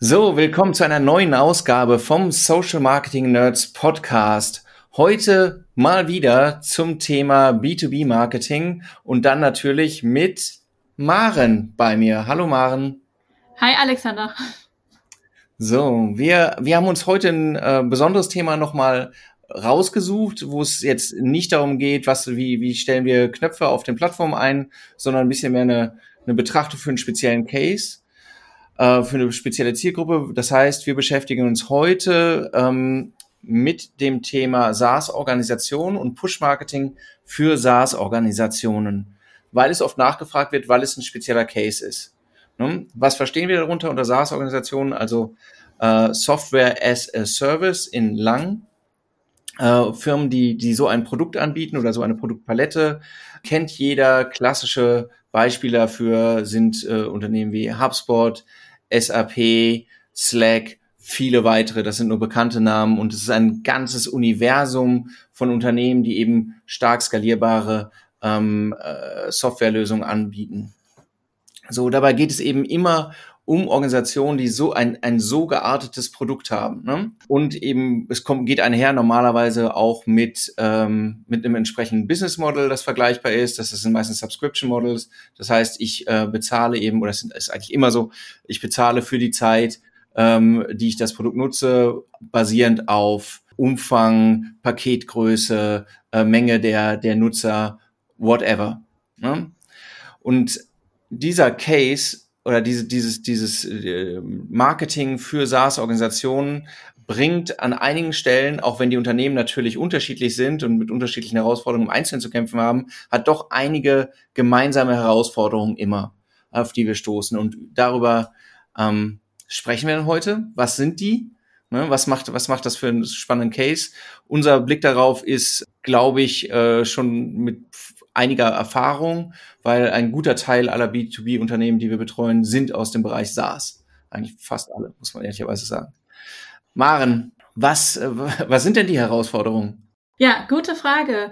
So, willkommen zu einer neuen Ausgabe vom Social Marketing Nerds Podcast. Heute mal wieder zum Thema B2B Marketing und dann natürlich mit Maren bei mir. Hallo Maren. Hi Alexander. So, wir, wir haben uns heute ein äh, besonderes Thema nochmal rausgesucht, wo es jetzt nicht darum geht, was, wie, wie stellen wir Knöpfe auf den Plattformen ein, sondern ein bisschen mehr eine, eine Betrachtung für einen speziellen Case äh, für eine spezielle Zielgruppe. Das heißt, wir beschäftigen uns heute ähm, mit dem Thema SaaS-Organisation und Push-Marketing für SaaS-Organisationen, weil es oft nachgefragt wird, weil es ein spezieller Case ist. Ne? Was verstehen wir darunter unter SaaS-Organisationen? Also äh, Software as a Service in lang. Äh, Firmen, die, die so ein Produkt anbieten oder so eine Produktpalette, kennt jeder. Klassische Beispiele dafür sind äh, Unternehmen wie HubSpot, SAP, Slack, viele weitere. Das sind nur bekannte Namen und es ist ein ganzes Universum von Unternehmen, die eben stark skalierbare ähm, äh, Softwarelösungen anbieten. So, dabei geht es eben immer um Organisationen, die so ein, ein so geartetes Produkt haben. Ne? Und eben, es kommt, geht einher normalerweise auch mit, ähm, mit einem entsprechenden Business Model, das vergleichbar ist. Das sind meistens Subscription Models. Das heißt, ich äh, bezahle eben, oder es ist eigentlich immer so, ich bezahle für die Zeit, ähm, die ich das Produkt nutze, basierend auf Umfang, Paketgröße, äh, Menge der, der Nutzer, whatever. Ne? Und dieser Case oder diese, dieses, dieses äh, Marketing für SaaS-Organisationen bringt an einigen Stellen, auch wenn die Unternehmen natürlich unterschiedlich sind und mit unterschiedlichen Herausforderungen im Einzelnen zu kämpfen haben, hat doch einige gemeinsame Herausforderungen immer, auf die wir stoßen. Und darüber ähm, sprechen wir dann heute. Was sind die? Ne, was macht, was macht das für einen spannenden Case? Unser Blick darauf ist, glaube ich, äh, schon mit einiger Erfahrung, weil ein guter Teil aller B2B-Unternehmen, die wir betreuen, sind aus dem Bereich SaaS. Eigentlich fast alle, muss man ehrlicherweise sagen. Maren, was, äh, was sind denn die Herausforderungen? Ja, gute Frage.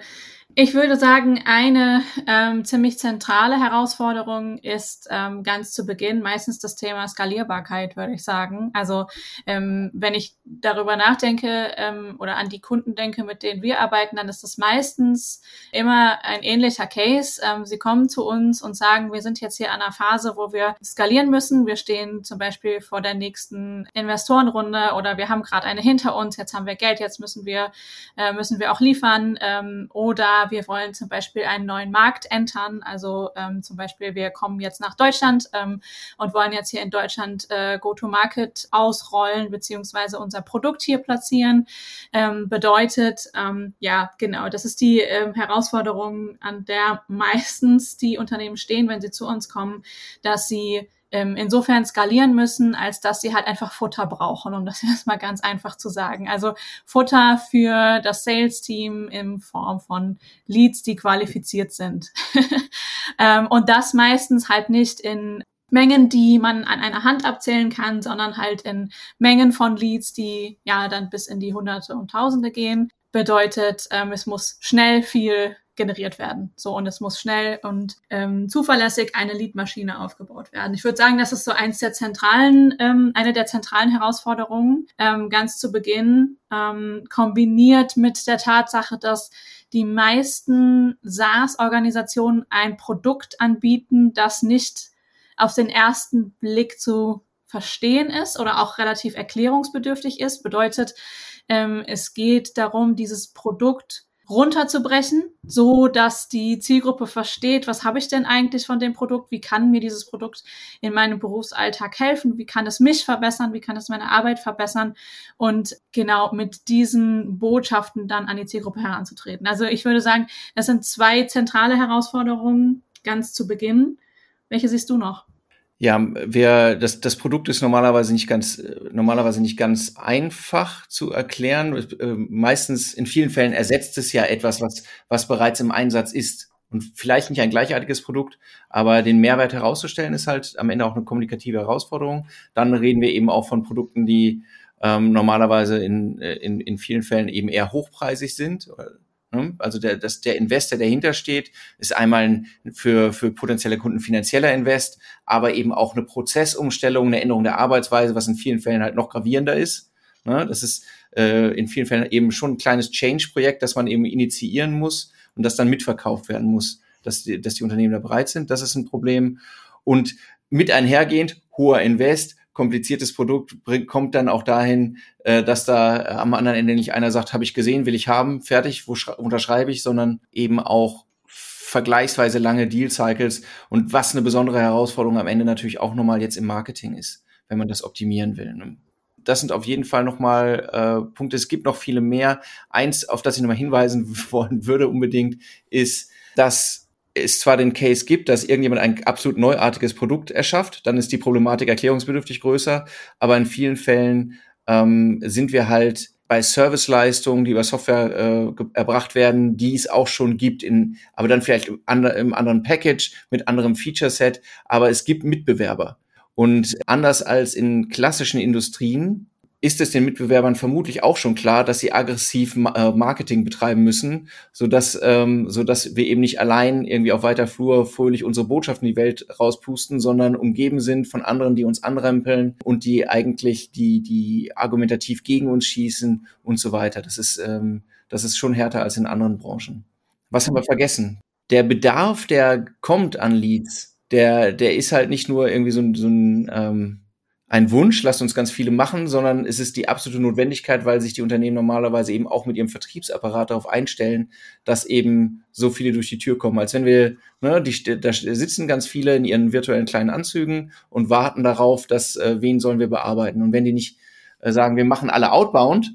Ich würde sagen, eine ähm, ziemlich zentrale Herausforderung ist ähm, ganz zu Beginn meistens das Thema Skalierbarkeit, würde ich sagen. Also ähm, wenn ich darüber nachdenke ähm, oder an die Kunden denke, mit denen wir arbeiten, dann ist das meistens immer ein ähnlicher Case. Ähm, sie kommen zu uns und sagen, wir sind jetzt hier an einer Phase, wo wir skalieren müssen. Wir stehen zum Beispiel vor der nächsten Investorenrunde oder wir haben gerade eine hinter uns. Jetzt haben wir Geld, jetzt müssen wir äh, müssen wir auch liefern ähm, oder wir wollen zum Beispiel einen neuen Markt entern. Also ähm, zum Beispiel, wir kommen jetzt nach Deutschland ähm, und wollen jetzt hier in Deutschland äh, Go-to-Market ausrollen, beziehungsweise unser Produkt hier platzieren. Ähm, bedeutet, ähm, ja, genau, das ist die ähm, Herausforderung, an der meistens die Unternehmen stehen, wenn sie zu uns kommen, dass sie ähm, insofern skalieren müssen, als dass sie halt einfach Futter brauchen, um das erstmal ganz einfach zu sagen. Also Futter für das Sales-Team in Form von Leads, die qualifiziert sind. ähm, und das meistens halt nicht in Mengen, die man an einer Hand abzählen kann, sondern halt in Mengen von Leads, die ja dann bis in die Hunderte und Tausende gehen. Bedeutet, ähm, es muss schnell viel generiert werden. So, und es muss schnell und ähm, zuverlässig eine Leadmaschine aufgebaut werden. Ich würde sagen, das ist so eins der zentralen, ähm, eine der zentralen Herausforderungen, ähm, ganz zu Beginn, ähm, kombiniert mit der Tatsache, dass die meisten SaaS-Organisationen ein Produkt anbieten, das nicht auf den ersten Blick zu verstehen ist oder auch relativ erklärungsbedürftig ist. Bedeutet, ähm, es geht darum, dieses Produkt runterzubrechen, so dass die Zielgruppe versteht, was habe ich denn eigentlich von dem Produkt, wie kann mir dieses Produkt in meinem Berufsalltag helfen, wie kann es mich verbessern, wie kann es meine Arbeit verbessern und genau mit diesen Botschaften dann an die Zielgruppe heranzutreten. Also ich würde sagen, das sind zwei zentrale Herausforderungen ganz zu Beginn. Welche siehst du noch? Ja, wir, das, das Produkt ist normalerweise nicht ganz, normalerweise nicht ganz einfach zu erklären. Äh, meistens, in vielen Fällen ersetzt es ja etwas, was, was bereits im Einsatz ist. Und vielleicht nicht ein gleichartiges Produkt, aber den Mehrwert herauszustellen ist halt am Ende auch eine kommunikative Herausforderung. Dann reden wir eben auch von Produkten, die ähm, normalerweise in, äh, in, in vielen Fällen eben eher hochpreisig sind? Also der, das, der Investor, der dahinter steht, ist einmal ein, für, für potenzielle Kunden finanzieller Invest, aber eben auch eine Prozessumstellung, eine Änderung der Arbeitsweise, was in vielen Fällen halt noch gravierender ist. Ne? Das ist äh, in vielen Fällen eben schon ein kleines Change-Projekt, das man eben initiieren muss und das dann mitverkauft werden muss, dass die, dass die Unternehmen da bereit sind. Das ist ein Problem. Und mit einhergehend hoher Invest, kompliziertes Produkt bringt, kommt dann auch dahin, äh, dass da äh, am anderen Ende nicht einer sagt, habe ich gesehen, will ich haben, fertig, wo unterschreibe ich, sondern eben auch vergleichsweise lange Deal-Cycles und was eine besondere Herausforderung am Ende natürlich auch nochmal jetzt im Marketing ist, wenn man das optimieren will. Ne? Das sind auf jeden Fall nochmal äh, Punkte. Es gibt noch viele mehr. Eins, auf das ich nochmal hinweisen wollen würde unbedingt, ist, dass es zwar den Case gibt, dass irgendjemand ein absolut neuartiges Produkt erschafft, dann ist die Problematik erklärungsbedürftig größer, aber in vielen Fällen ähm, sind wir halt bei Serviceleistungen, die über Software äh, erbracht werden, die es auch schon gibt, in, aber dann vielleicht im, andre, im anderen Package mit anderem Feature-Set, aber es gibt Mitbewerber. Und anders als in klassischen Industrien ist es den Mitbewerbern vermutlich auch schon klar, dass sie aggressiv äh, Marketing betreiben müssen, so dass ähm, so dass wir eben nicht allein irgendwie auf weiter Flur fröhlich unsere Botschaften in die Welt rauspusten, sondern umgeben sind von anderen, die uns anrempeln und die eigentlich die die argumentativ gegen uns schießen und so weiter. Das ist ähm, das ist schon härter als in anderen Branchen. Was haben wir vergessen? Der Bedarf, der kommt an Leads, der der ist halt nicht nur irgendwie so, so ein ähm, ein Wunsch, lasst uns ganz viele machen, sondern es ist die absolute Notwendigkeit, weil sich die Unternehmen normalerweise eben auch mit ihrem Vertriebsapparat darauf einstellen, dass eben so viele durch die Tür kommen. Als wenn wir, ne, die, da sitzen ganz viele in ihren virtuellen kleinen Anzügen und warten darauf, dass äh, wen sollen wir bearbeiten. Und wenn die nicht äh, sagen, wir machen alle outbound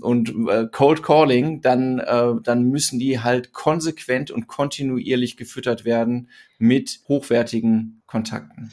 und äh, Cold Calling, dann, äh, dann müssen die halt konsequent und kontinuierlich gefüttert werden mit hochwertigen Kontakten.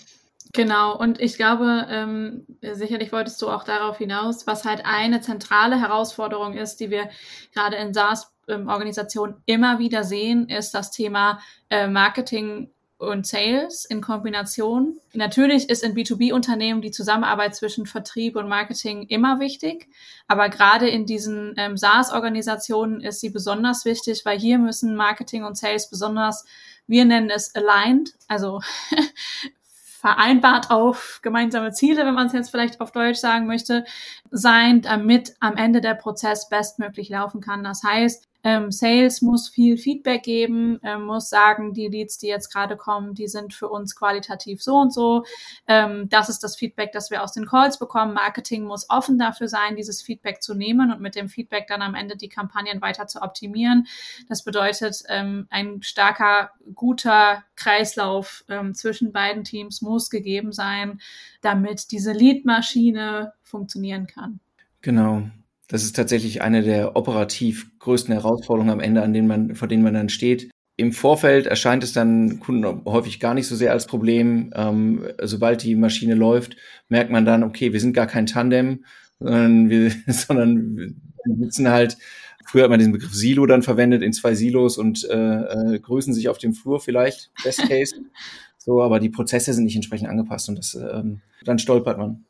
Genau, und ich glaube, ähm, sicherlich wolltest du auch darauf hinaus, was halt eine zentrale Herausforderung ist, die wir gerade in SaaS-Organisationen immer wieder sehen, ist das Thema äh, Marketing und Sales in Kombination. Natürlich ist in B2B-Unternehmen die Zusammenarbeit zwischen Vertrieb und Marketing immer wichtig, aber gerade in diesen ähm, SaaS-Organisationen ist sie besonders wichtig, weil hier müssen Marketing und Sales besonders wir nennen es aligned, also vereinbart auf gemeinsame Ziele, wenn man es jetzt vielleicht auf Deutsch sagen möchte, sein, damit am Ende der Prozess bestmöglich laufen kann. Das heißt, ähm, Sales muss viel Feedback geben, ähm, muss sagen, die Leads, die jetzt gerade kommen, die sind für uns qualitativ so und so. Ähm, das ist das Feedback, das wir aus den Calls bekommen. Marketing muss offen dafür sein, dieses Feedback zu nehmen und mit dem Feedback dann am Ende die Kampagnen weiter zu optimieren. Das bedeutet, ähm, ein starker, guter Kreislauf ähm, zwischen beiden Teams muss gegeben sein, damit diese Lead-Maschine funktionieren kann. Genau. Das ist tatsächlich eine der operativ größten Herausforderungen am Ende, an denen man, vor denen man dann steht. Im Vorfeld erscheint es dann Kunden häufig gar nicht so sehr als Problem. Ähm, sobald die Maschine läuft, merkt man dann, okay, wir sind gar kein Tandem, sondern wir, sondern wir sitzen halt, früher hat man diesen Begriff Silo dann verwendet, in zwei Silos und äh, äh, grüßen sich auf dem Flur vielleicht, Best Case. so, aber die Prozesse sind nicht entsprechend angepasst und das, ähm, dann stolpert man.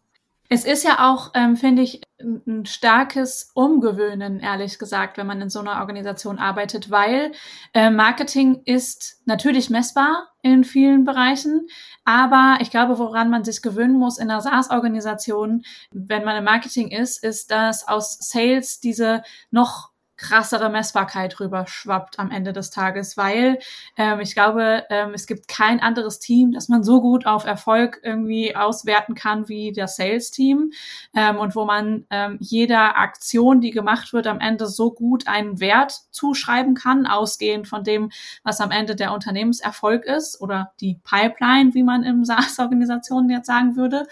Es ist ja auch, ähm, finde ich, ein starkes Umgewöhnen, ehrlich gesagt, wenn man in so einer Organisation arbeitet, weil äh, Marketing ist natürlich messbar in vielen Bereichen, aber ich glaube, woran man sich gewöhnen muss in einer SaaS-Organisation, wenn man im Marketing ist, ist, dass aus Sales diese noch krassere Messbarkeit rüber schwappt am Ende des Tages, weil ähm, ich glaube, ähm, es gibt kein anderes Team, das man so gut auf Erfolg irgendwie auswerten kann wie das Sales-Team ähm, und wo man ähm, jeder Aktion, die gemacht wird, am Ende so gut einen Wert zuschreiben kann, ausgehend von dem, was am Ende der Unternehmenserfolg ist oder die Pipeline, wie man im SaaS-Organisationen jetzt sagen würde.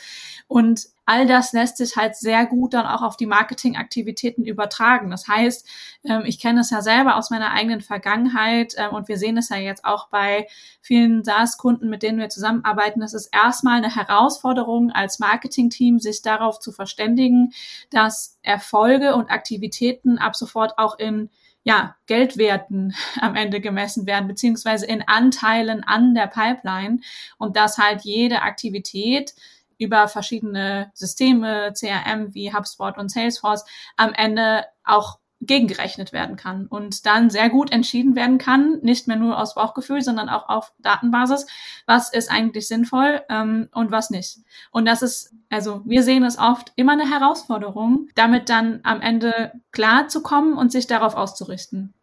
Und all das lässt sich halt sehr gut dann auch auf die Marketingaktivitäten übertragen. Das heißt, ähm, ich kenne es ja selber aus meiner eigenen Vergangenheit ähm, und wir sehen es ja jetzt auch bei vielen SaaS-Kunden, mit denen wir zusammenarbeiten. Es ist erstmal eine Herausforderung als Marketingteam, sich darauf zu verständigen, dass Erfolge und Aktivitäten ab sofort auch in ja, Geldwerten am Ende gemessen werden, beziehungsweise in Anteilen an der Pipeline und dass halt jede Aktivität über verschiedene Systeme, CRM wie HubSpot und Salesforce am Ende auch gegengerechnet werden kann und dann sehr gut entschieden werden kann, nicht mehr nur aus Bauchgefühl, sondern auch auf Datenbasis, was ist eigentlich sinnvoll ähm, und was nicht. Und das ist, also wir sehen es oft immer eine Herausforderung, damit dann am Ende klar zu kommen und sich darauf auszurichten.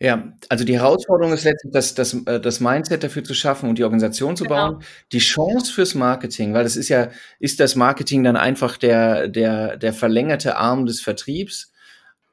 Ja, also die Herausforderung ist letztlich, das, das, äh, das Mindset dafür zu schaffen und die Organisation zu genau. bauen. Die Chance fürs Marketing, weil das ist ja, ist das Marketing dann einfach der, der, der verlängerte Arm des Vertriebs?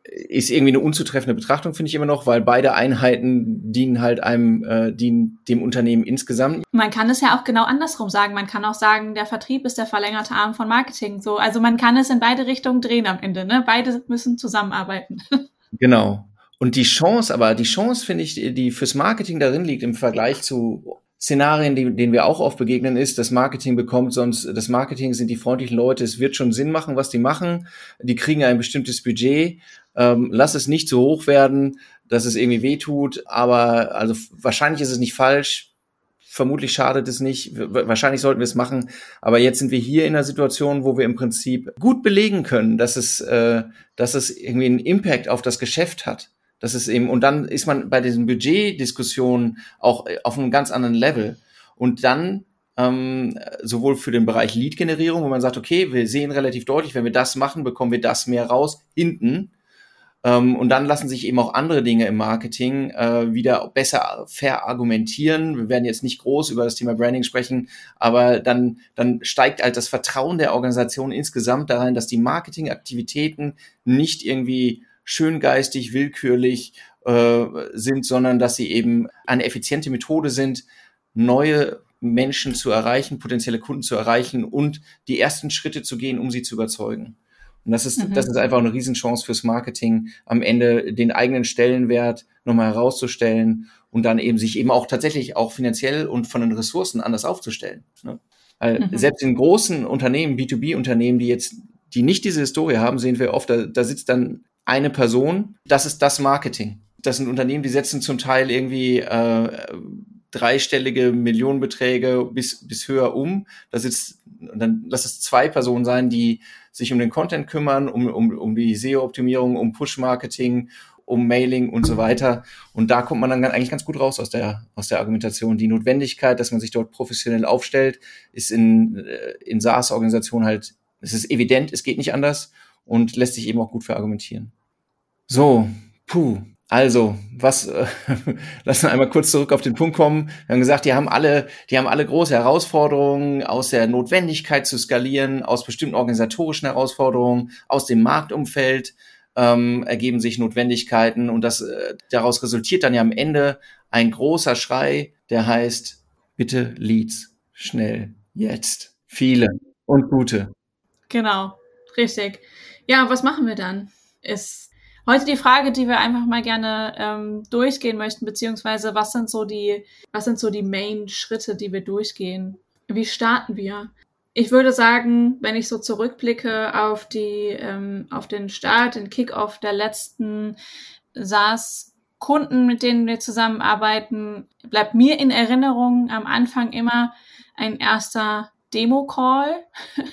Ist irgendwie eine unzutreffende Betrachtung, finde ich immer noch, weil beide Einheiten dienen halt einem, äh, dienen dem Unternehmen insgesamt. Man kann es ja auch genau andersrum sagen. Man kann auch sagen, der Vertrieb ist der verlängerte Arm von Marketing. So, also man kann es in beide Richtungen drehen am Ende. Ne? Beide müssen zusammenarbeiten. Genau. Und die Chance, aber die Chance, finde ich, die fürs Marketing darin liegt im Vergleich zu Szenarien, die, denen wir auch oft begegnen, ist, das Marketing bekommt sonst, das Marketing sind die freundlichen Leute, es wird schon Sinn machen, was die machen, die kriegen ein bestimmtes Budget, ähm, lass es nicht zu hoch werden, dass es irgendwie wehtut, aber also wahrscheinlich ist es nicht falsch, vermutlich schadet es nicht, wahrscheinlich sollten wir es machen, aber jetzt sind wir hier in einer Situation, wo wir im Prinzip gut belegen können, dass es, äh, dass es irgendwie einen Impact auf das Geschäft hat. Das ist eben, und dann ist man bei diesen Budgetdiskussionen auch äh, auf einem ganz anderen Level. Und dann ähm, sowohl für den Bereich Lead-Generierung, wo man sagt, okay, wir sehen relativ deutlich, wenn wir das machen, bekommen wir das mehr raus, hinten. Ähm, und dann lassen sich eben auch andere Dinge im Marketing äh, wieder besser verargumentieren. Wir werden jetzt nicht groß über das Thema Branding sprechen, aber dann, dann steigt halt das Vertrauen der Organisation insgesamt darin, dass die Marketingaktivitäten nicht irgendwie schöngeistig, willkürlich äh, sind, sondern dass sie eben eine effiziente Methode sind, neue Menschen zu erreichen, potenzielle Kunden zu erreichen und die ersten Schritte zu gehen, um sie zu überzeugen. Und das ist, mhm. das ist einfach eine Riesenchance fürs Marketing, am Ende den eigenen Stellenwert nochmal herauszustellen und dann eben sich eben auch tatsächlich auch finanziell und von den Ressourcen anders aufzustellen. Ne? Weil mhm. selbst in großen Unternehmen, B2B-Unternehmen, die jetzt, die nicht diese Historie haben, sehen wir oft, da, da sitzt dann eine Person, das ist das Marketing. Das sind Unternehmen, die setzen zum Teil irgendwie äh, dreistellige Millionenbeträge bis, bis höher um. Das ist, dann lass es zwei Personen sein, die sich um den Content kümmern, um, um, um die SEO-Optimierung, um Push-Marketing, um Mailing und so weiter. Und da kommt man dann eigentlich ganz gut raus aus der, aus der Argumentation. Die Notwendigkeit, dass man sich dort professionell aufstellt, ist in, äh, in SaaS-Organisationen halt, es ist evident, es geht nicht anders und lässt sich eben auch gut verargumentieren. So, puh. Also, was, äh, lass uns einmal kurz zurück auf den Punkt kommen. Wir haben gesagt, die haben alle, die haben alle große Herausforderungen aus der Notwendigkeit zu skalieren, aus bestimmten organisatorischen Herausforderungen, aus dem Marktumfeld ähm, ergeben sich Notwendigkeiten und das äh, daraus resultiert dann ja am Ende ein großer Schrei, der heißt, bitte Leads, schnell, jetzt, viele und gute. Genau, richtig. Ja, was machen wir dann? Ist heute die Frage, die wir einfach mal gerne ähm, durchgehen möchten, beziehungsweise was sind so die, was sind so die Main-Schritte, die wir durchgehen? Wie starten wir? Ich würde sagen, wenn ich so zurückblicke auf die, ähm, auf den Start, den Kickoff der letzten SaaS-Kunden, mit denen wir zusammenarbeiten, bleibt mir in Erinnerung am Anfang immer ein erster Demo-Call,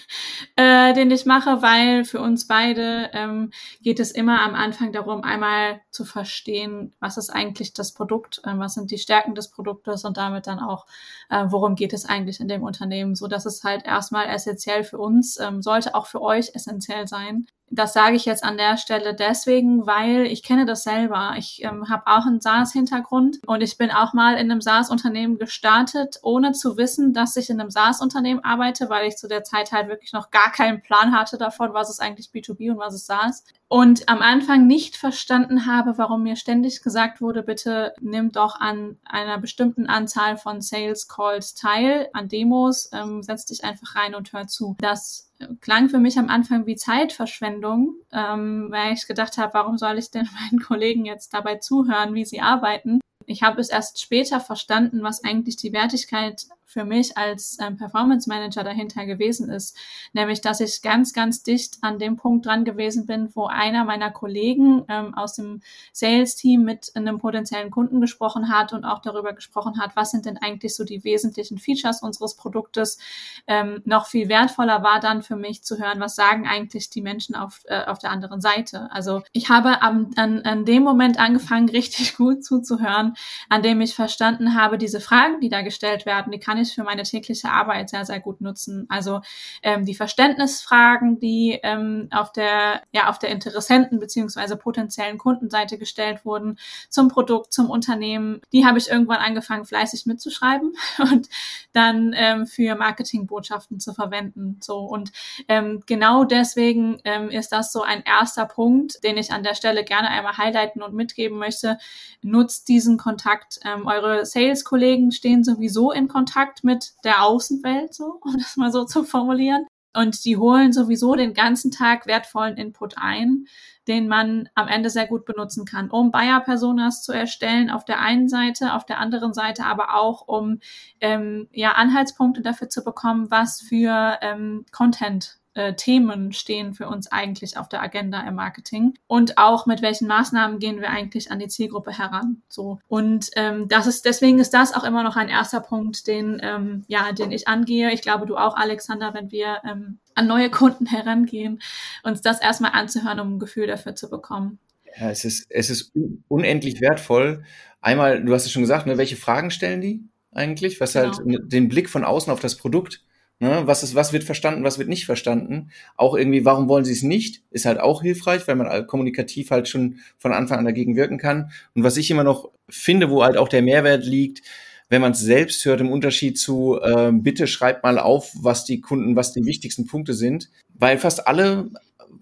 äh, den ich mache, weil für uns beide ähm, geht es immer am Anfang darum, einmal zu verstehen, was ist eigentlich das Produkt, äh, was sind die Stärken des Produktes und damit dann auch, äh, worum geht es eigentlich in dem Unternehmen. So, das ist halt erstmal essentiell für uns, ähm, sollte auch für euch essentiell sein. Das sage ich jetzt an der Stelle deswegen, weil ich kenne das selber. Ich ähm, habe auch einen SaaS-Hintergrund und ich bin auch mal in einem SaaS-Unternehmen gestartet, ohne zu wissen, dass ich in einem SaaS-Unternehmen arbeite, weil ich zu der Zeit halt wirklich noch gar keinen Plan hatte davon, was ist eigentlich B2B und was ist SaaS. Und am Anfang nicht verstanden habe, warum mir ständig gesagt wurde, bitte nimm doch an einer bestimmten Anzahl von Sales Calls teil, an Demos, ähm, setz dich einfach rein und hör zu. Das klang für mich am Anfang wie Zeitverschwendung, ähm, weil ich gedacht habe, warum soll ich denn meinen Kollegen jetzt dabei zuhören, wie sie arbeiten? Ich habe es erst später verstanden, was eigentlich die Wertigkeit für mich als ähm, Performance Manager dahinter gewesen ist. Nämlich, dass ich ganz, ganz dicht an dem Punkt dran gewesen bin, wo einer meiner Kollegen ähm, aus dem Sales-Team mit einem potenziellen Kunden gesprochen hat und auch darüber gesprochen hat, was sind denn eigentlich so die wesentlichen Features unseres Produktes. Ähm, noch viel wertvoller war dann für mich zu hören, was sagen eigentlich die Menschen auf, äh, auf der anderen Seite. Also ich habe am, an, an dem Moment angefangen, richtig gut zuzuhören, an dem ich verstanden habe, diese Fragen, die da gestellt werden, die kann ich für meine tägliche Arbeit sehr, sehr gut nutzen. Also ähm, die Verständnisfragen, die ähm, auf der, ja, auf der Interessenten beziehungsweise potenziellen Kundenseite gestellt wurden zum Produkt, zum Unternehmen, die habe ich irgendwann angefangen, fleißig mitzuschreiben und dann ähm, für Marketingbotschaften zu verwenden. So und ähm, genau deswegen ähm, ist das so ein erster Punkt, den ich an der Stelle gerne einmal highlighten und mitgeben möchte. Nutzt diesen Kontakt. Ähm, eure Sales-Kollegen stehen sowieso in Kontakt Kontakt mit der Außenwelt, so, um das mal so zu formulieren. Und die holen sowieso den ganzen Tag wertvollen Input ein, den man am Ende sehr gut benutzen kann, um Buyer-Personas zu erstellen auf der einen Seite, auf der anderen Seite aber auch, um ähm, ja Anhaltspunkte dafür zu bekommen, was für ähm, Content äh, Themen stehen für uns eigentlich auf der Agenda im Marketing und auch mit welchen Maßnahmen gehen wir eigentlich an die Zielgruppe heran. So und ähm, das ist deswegen ist das auch immer noch ein erster Punkt, den ähm, ja den ich angehe. Ich glaube du auch, Alexander, wenn wir ähm, an neue Kunden herangehen, uns das erstmal anzuhören, um ein Gefühl dafür zu bekommen. Ja, es ist es ist unendlich wertvoll. Einmal, du hast es schon gesagt, ne, welche Fragen stellen die eigentlich? Was genau. halt den Blick von außen auf das Produkt Ne? Was, ist, was wird verstanden, was wird nicht verstanden? Auch irgendwie, warum wollen sie es nicht? Ist halt auch hilfreich, weil man kommunikativ halt schon von Anfang an dagegen wirken kann. Und was ich immer noch finde, wo halt auch der Mehrwert liegt, wenn man es selbst hört, im Unterschied zu, äh, bitte schreibt mal auf, was die Kunden, was die wichtigsten Punkte sind, weil fast alle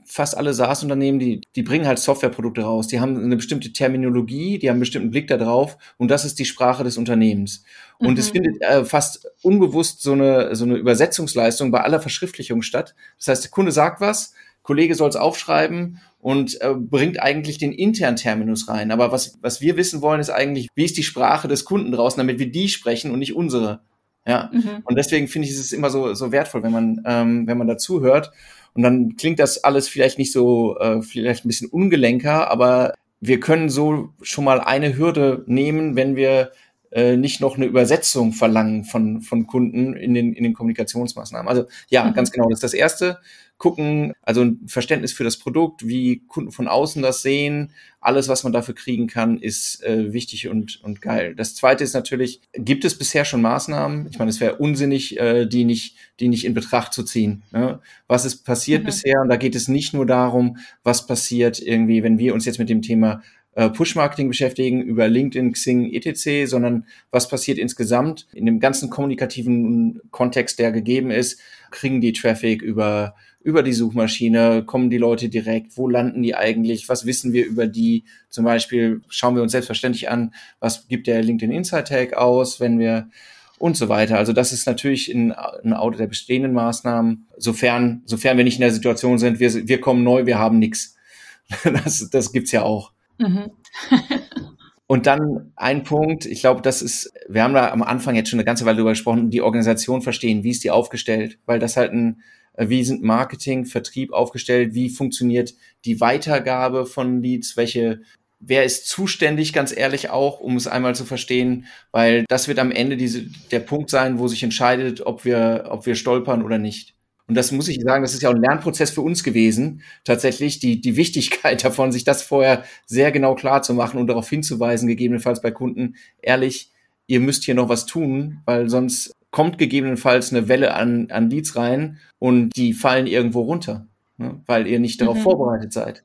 fast alle SaaS-Unternehmen, die, die bringen halt Softwareprodukte raus. Die haben eine bestimmte Terminologie, die haben einen bestimmten Blick da drauf und das ist die Sprache des Unternehmens. Und mhm. es findet äh, fast unbewusst so eine, so eine Übersetzungsleistung bei aller Verschriftlichung statt. Das heißt, der Kunde sagt was, Kollege soll es aufschreiben und äh, bringt eigentlich den internen Terminus rein. Aber was, was wir wissen wollen, ist eigentlich, wie ist die Sprache des Kunden draußen, damit wir die sprechen und nicht unsere. Ja. Mhm. Und deswegen finde ich, ist es immer so, so wertvoll, wenn man, ähm, wenn man dazu hört. Und dann klingt das alles vielleicht nicht so, äh, vielleicht ein bisschen ungelenker, aber wir können so schon mal eine Hürde nehmen, wenn wir äh, nicht noch eine Übersetzung verlangen von, von Kunden in den, in den Kommunikationsmaßnahmen. Also ja, mhm. ganz genau, das ist das Erste. Gucken, also ein Verständnis für das Produkt, wie Kunden von außen das sehen, alles, was man dafür kriegen kann, ist äh, wichtig und, und geil. Das Zweite ist natürlich, gibt es bisher schon Maßnahmen? Ich meine, es wäre unsinnig, äh, die, nicht, die nicht in Betracht zu ziehen. Ne? Was ist passiert mhm. bisher? Und da geht es nicht nur darum, was passiert irgendwie, wenn wir uns jetzt mit dem Thema äh, Push-Marketing beschäftigen, über LinkedIn, Xing, etc., sondern was passiert insgesamt in dem ganzen kommunikativen Kontext, der gegeben ist, kriegen die Traffic über über die Suchmaschine, kommen die Leute direkt, wo landen die eigentlich, was wissen wir über die, zum Beispiel schauen wir uns selbstverständlich an, was gibt der LinkedIn Insight Tag aus, wenn wir und so weiter. Also das ist natürlich ein, ein Auto der bestehenden Maßnahmen, sofern, sofern wir nicht in der Situation sind, wir, wir kommen neu, wir haben nichts. Das, das gibt's ja auch. Mhm. Und dann ein Punkt, ich glaube, das ist, wir haben da am Anfang jetzt schon eine ganze Weile drüber gesprochen, die Organisation verstehen, wie ist die aufgestellt, weil das halt ein, wie sind Marketing, Vertrieb aufgestellt, wie funktioniert die Weitergabe von Leads, welche, wer ist zuständig, ganz ehrlich auch, um es einmal zu verstehen, weil das wird am Ende diese, der Punkt sein, wo sich entscheidet, ob wir, ob wir stolpern oder nicht. Und das muss ich sagen, das ist ja auch ein Lernprozess für uns gewesen, tatsächlich die, die Wichtigkeit davon, sich das vorher sehr genau klar zu machen und darauf hinzuweisen, gegebenenfalls bei Kunden, ehrlich, ihr müsst hier noch was tun, weil sonst kommt gegebenenfalls eine Welle an, an Leads rein und die fallen irgendwo runter, ne, weil ihr nicht darauf mhm. vorbereitet seid.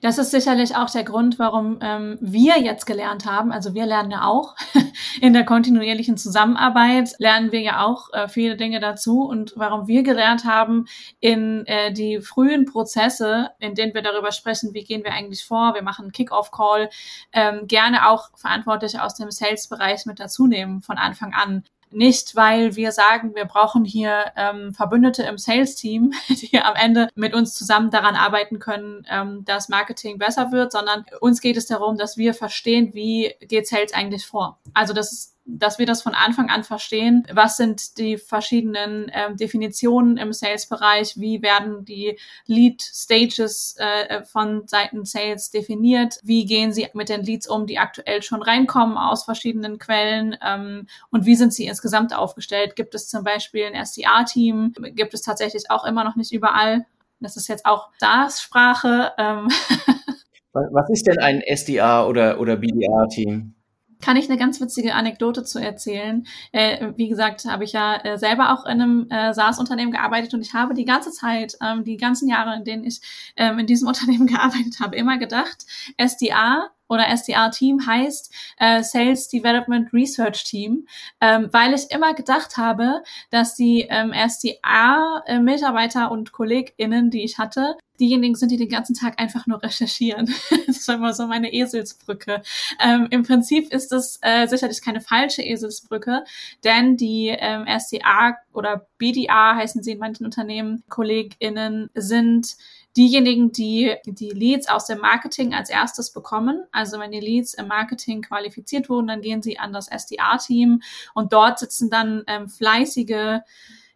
Das ist sicherlich auch der Grund, warum ähm, wir jetzt gelernt haben. Also wir lernen ja auch in der kontinuierlichen Zusammenarbeit, lernen wir ja auch äh, viele Dinge dazu und warum wir gelernt haben, in äh, die frühen Prozesse, in denen wir darüber sprechen, wie gehen wir eigentlich vor, wir machen einen Kick-off-Call, ähm, gerne auch Verantwortliche aus dem Sales-Bereich mit dazu nehmen von Anfang an. Nicht, weil wir sagen, wir brauchen hier ähm, Verbündete im Sales-Team, die am Ende mit uns zusammen daran arbeiten können, ähm, dass Marketing besser wird, sondern uns geht es darum, dass wir verstehen, wie geht Sales eigentlich vor. Also das ist dass wir das von Anfang an verstehen. Was sind die verschiedenen ähm, Definitionen im Sales-Bereich? Wie werden die Lead-Stages äh, von Seiten Sales definiert? Wie gehen sie mit den Leads um, die aktuell schon reinkommen aus verschiedenen Quellen? Ähm, und wie sind sie insgesamt aufgestellt? Gibt es zum Beispiel ein SDR-Team? Gibt es tatsächlich auch immer noch nicht überall? Das ist jetzt auch SaaS-Sprache. Ähm. Was ist denn ein SDR oder, oder BDR-Team? Kann ich eine ganz witzige Anekdote zu erzählen. Äh, wie gesagt, habe ich ja äh, selber auch in einem äh, SaaS-Unternehmen gearbeitet und ich habe die ganze Zeit, ähm, die ganzen Jahre, in denen ich ähm, in diesem Unternehmen gearbeitet habe, immer gedacht, SDA oder SDR-Team heißt äh, Sales Development Research Team, ähm, weil ich immer gedacht habe, dass die ähm, SDR-Mitarbeiter und KollegInnen, die ich hatte, diejenigen sind, die den ganzen Tag einfach nur recherchieren. das war immer so meine Eselsbrücke. Ähm, Im Prinzip ist es äh, sicherlich keine falsche Eselsbrücke, denn die ähm, SDA oder BDA heißen sie in manchen Unternehmen, KollegInnen sind diejenigen, die die Leads aus dem Marketing als erstes bekommen. Also wenn die Leads im Marketing qualifiziert wurden, dann gehen sie an das SDA-Team und dort sitzen dann ähm, fleißige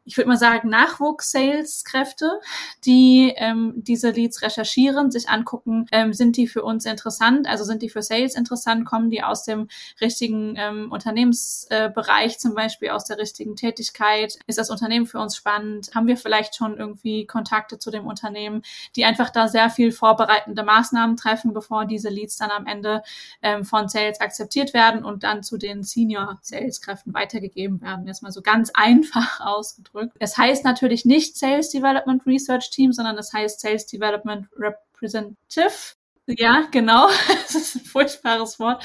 ich würde mal sagen, Nachwuchs-Sales-Kräfte, die ähm, diese Leads recherchieren, sich angucken, ähm, sind die für uns interessant, also sind die für Sales interessant, kommen die aus dem richtigen ähm, Unternehmensbereich, äh, zum Beispiel aus der richtigen Tätigkeit, ist das Unternehmen für uns spannend, haben wir vielleicht schon irgendwie Kontakte zu dem Unternehmen, die einfach da sehr viel vorbereitende Maßnahmen treffen, bevor diese Leads dann am Ende ähm, von Sales akzeptiert werden und dann zu den Senior-Sales-Kräften weitergegeben werden. Erstmal so ganz einfach ausgedrückt ausgedrückt. Es heißt natürlich nicht Sales Development Research Team, sondern es heißt Sales Development Representative. Ja, genau. Das ist ein furchtbares Wort.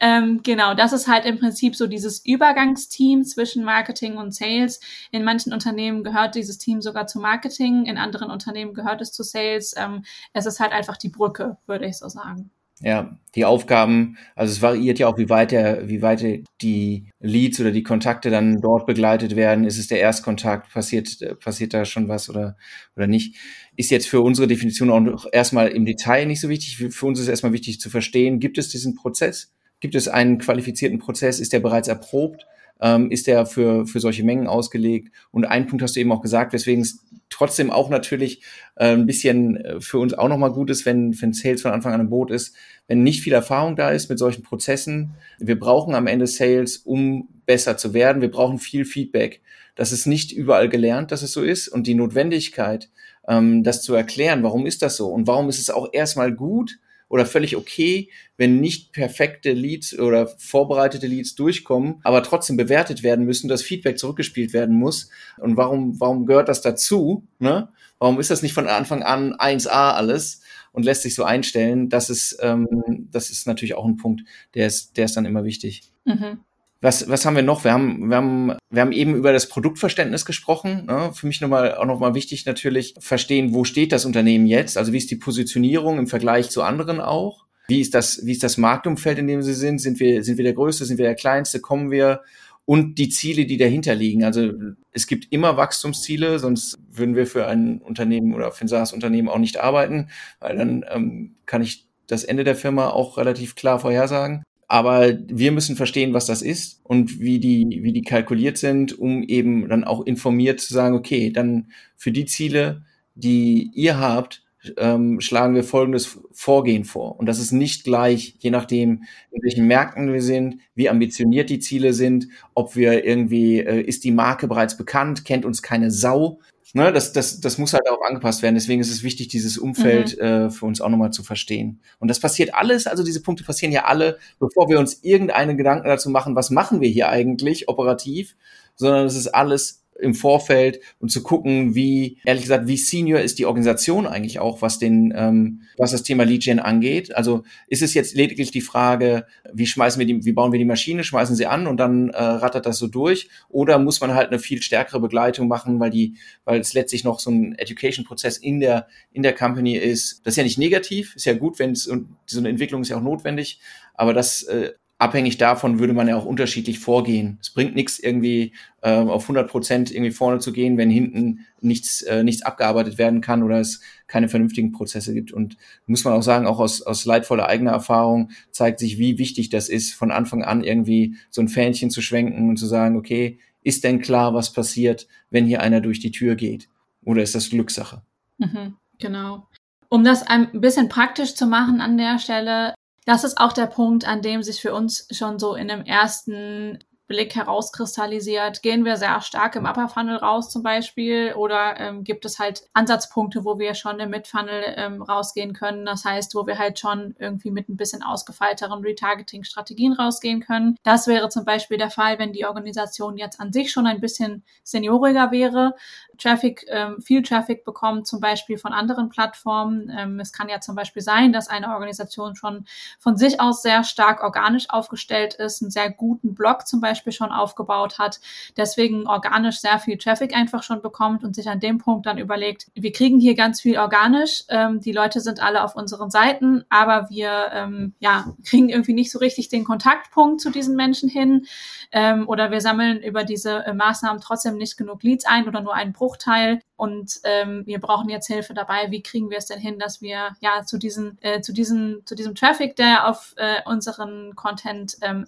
Ähm, genau, das ist halt im Prinzip so dieses Übergangsteam zwischen Marketing und Sales. In manchen Unternehmen gehört dieses Team sogar zu Marketing, in anderen Unternehmen gehört es zu Sales. Ähm, es ist halt einfach die Brücke, würde ich so sagen. Ja, die Aufgaben, also es variiert ja auch, wie weit der, wie weit die Leads oder die Kontakte dann dort begleitet werden. Ist es der Erstkontakt? Passiert, passiert da schon was oder, oder nicht? Ist jetzt für unsere Definition auch erstmal im Detail nicht so wichtig. Für uns ist erstmal wichtig zu verstehen, gibt es diesen Prozess? Gibt es einen qualifizierten Prozess? Ist der bereits erprobt? Ähm, ist der für, für solche Mengen ausgelegt. Und ein Punkt hast du eben auch gesagt, weswegen es trotzdem auch natürlich äh, ein bisschen äh, für uns auch nochmal gut ist, wenn, wenn Sales von Anfang an im Boot ist, wenn nicht viel Erfahrung da ist mit solchen Prozessen. Wir brauchen am Ende Sales, um besser zu werden. Wir brauchen viel Feedback. Das ist nicht überall gelernt, dass es so ist. Und die Notwendigkeit, ähm, das zu erklären, warum ist das so und warum ist es auch erstmal gut, oder völlig okay, wenn nicht perfekte Leads oder vorbereitete Leads durchkommen, aber trotzdem bewertet werden müssen, das Feedback zurückgespielt werden muss. Und warum, warum gehört das dazu? Ne? Warum ist das nicht von Anfang an 1a alles und lässt sich so einstellen? Das ist, ähm, das ist natürlich auch ein Punkt, der ist, der ist dann immer wichtig. Mhm. Was, was haben wir noch? Wir haben, wir haben, wir haben eben über das Produktverständnis gesprochen. Ne? Für mich nochmal, auch nochmal wichtig natürlich verstehen, wo steht das Unternehmen jetzt? Also wie ist die Positionierung im Vergleich zu anderen auch? Wie ist das, wie ist das Marktumfeld, in dem sie sind? Sind wir, sind wir der Größte? Sind wir der Kleinste? Kommen wir? Und die Ziele, die dahinter liegen. Also es gibt immer Wachstumsziele, sonst würden wir für ein Unternehmen oder für ein SaaS-Unternehmen auch nicht arbeiten, weil dann ähm, kann ich das Ende der Firma auch relativ klar vorhersagen. Aber wir müssen verstehen, was das ist und wie die, wie die kalkuliert sind, um eben dann auch informiert zu sagen, okay, dann für die Ziele, die ihr habt, ähm, schlagen wir folgendes Vorgehen vor. Und das ist nicht gleich, je nachdem, in welchen Märkten wir sind, wie ambitioniert die Ziele sind, ob wir irgendwie, äh, ist die Marke bereits bekannt, kennt uns keine Sau, ne, das, das, das muss halt auch angepasst werden. Deswegen ist es wichtig, dieses Umfeld mhm. äh, für uns auch nochmal zu verstehen. Und das passiert alles, also diese Punkte passieren ja alle, bevor wir uns irgendeinen Gedanken dazu machen, was machen wir hier eigentlich operativ, sondern es ist alles im Vorfeld und zu gucken, wie, ehrlich gesagt, wie senior ist die Organisation eigentlich auch, was den, ähm, was das Thema Lead Gen angeht. Also ist es jetzt lediglich die Frage, wie schmeißen wir die, wie bauen wir die Maschine, schmeißen sie an und dann äh, rattert das so durch? Oder muss man halt eine viel stärkere Begleitung machen, weil die, weil es letztlich noch so ein Education-Prozess in der, in der Company ist. Das ist ja nicht negativ, ist ja gut, wenn es, und so eine Entwicklung ist ja auch notwendig, aber das äh, abhängig davon würde man ja auch unterschiedlich vorgehen. Es bringt nichts, irgendwie äh, auf 100 Prozent irgendwie vorne zu gehen, wenn hinten nichts, äh, nichts abgearbeitet werden kann oder es keine vernünftigen Prozesse gibt. Und muss man auch sagen, auch aus, aus leidvoller eigener Erfahrung zeigt sich, wie wichtig das ist, von Anfang an irgendwie so ein Fähnchen zu schwenken und zu sagen, okay, ist denn klar, was passiert, wenn hier einer durch die Tür geht? Oder ist das Glückssache? Mhm, genau. Um das ein bisschen praktisch zu machen an der Stelle, das ist auch der Punkt, an dem sich für uns schon so in dem ersten Blick herauskristallisiert? Gehen wir sehr stark im Upper Funnel raus zum Beispiel oder ähm, gibt es halt Ansatzpunkte, wo wir schon im Mid-Funnel ähm, rausgehen können? Das heißt, wo wir halt schon irgendwie mit ein bisschen ausgefeilteren Retargeting-Strategien rausgehen können. Das wäre zum Beispiel der Fall, wenn die Organisation jetzt an sich schon ein bisschen senioriger wäre, Traffic, ähm, viel Traffic bekommt, zum Beispiel von anderen Plattformen. Ähm, es kann ja zum Beispiel sein, dass eine Organisation schon von sich aus sehr stark organisch aufgestellt ist, einen sehr guten Blog zum Beispiel schon aufgebaut hat, deswegen organisch sehr viel Traffic einfach schon bekommt und sich an dem Punkt dann überlegt, wir kriegen hier ganz viel organisch, ähm, die Leute sind alle auf unseren Seiten, aber wir ähm, ja, kriegen irgendwie nicht so richtig den Kontaktpunkt zu diesen Menschen hin ähm, oder wir sammeln über diese äh, Maßnahmen trotzdem nicht genug Leads ein oder nur einen Bruchteil und ähm, wir brauchen jetzt Hilfe dabei, wie kriegen wir es denn hin, dass wir ja zu diesen äh, zu diesem zu diesem Traffic, der auf äh, unseren Content ähm,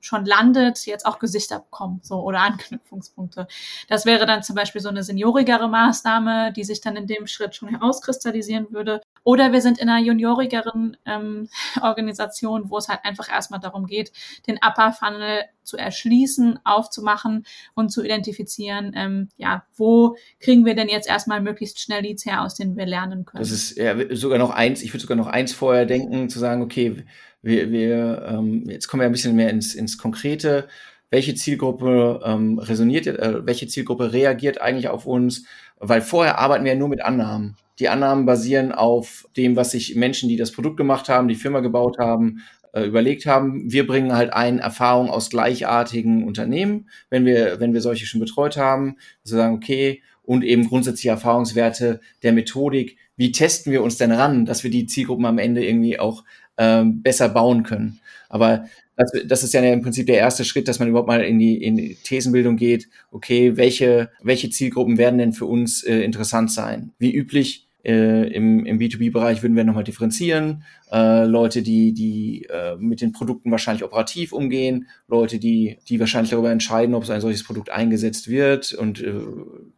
schon landet, jetzt auch Gesichter bekommen, so oder Anknüpfungspunkte. Das wäre dann zum Beispiel so eine seniorigere Maßnahme, die sich dann in dem Schritt schon herauskristallisieren würde. Oder wir sind in einer juniorigeren ähm, Organisation, wo es halt einfach erstmal darum geht, den Upper Funnel zu erschließen, aufzumachen und zu identifizieren, ähm, ja, wo kriegen wir denn jetzt erstmal möglichst schnell Leads her, aus denen wir lernen können. Das ist ja sogar noch eins, ich würde sogar noch eins vorher denken, zu sagen, okay, wir, wir ähm, jetzt kommen wir ein bisschen mehr ins, ins Konkrete. Welche Zielgruppe ähm, resoniert, äh, welche Zielgruppe reagiert eigentlich auf uns? Weil vorher arbeiten wir ja nur mit Annahmen. Die Annahmen basieren auf dem, was sich Menschen, die das Produkt gemacht haben, die Firma gebaut haben, äh, überlegt haben. Wir bringen halt ein Erfahrung aus gleichartigen Unternehmen, wenn wir, wenn wir solche schon betreut haben, zu sagen, okay, und eben grundsätzliche Erfahrungswerte der Methodik. Wie testen wir uns denn ran, dass wir die Zielgruppen am Ende irgendwie auch ähm, besser bauen können? Aber das, das ist ja im Prinzip der erste Schritt, dass man überhaupt mal in die, in die Thesenbildung geht. Okay, welche, welche Zielgruppen werden denn für uns äh, interessant sein? Wie üblich äh, im, im B2B-Bereich würden wir nochmal differenzieren. Äh, Leute, die, die äh, mit den Produkten wahrscheinlich operativ umgehen, Leute, die, die wahrscheinlich darüber entscheiden, ob so ein solches Produkt eingesetzt wird und äh,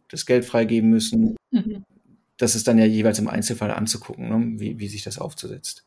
das Geld freigeben müssen. Mhm. Das ist dann ja jeweils im Einzelfall anzugucken, ne? wie, wie sich das aufzusetzt.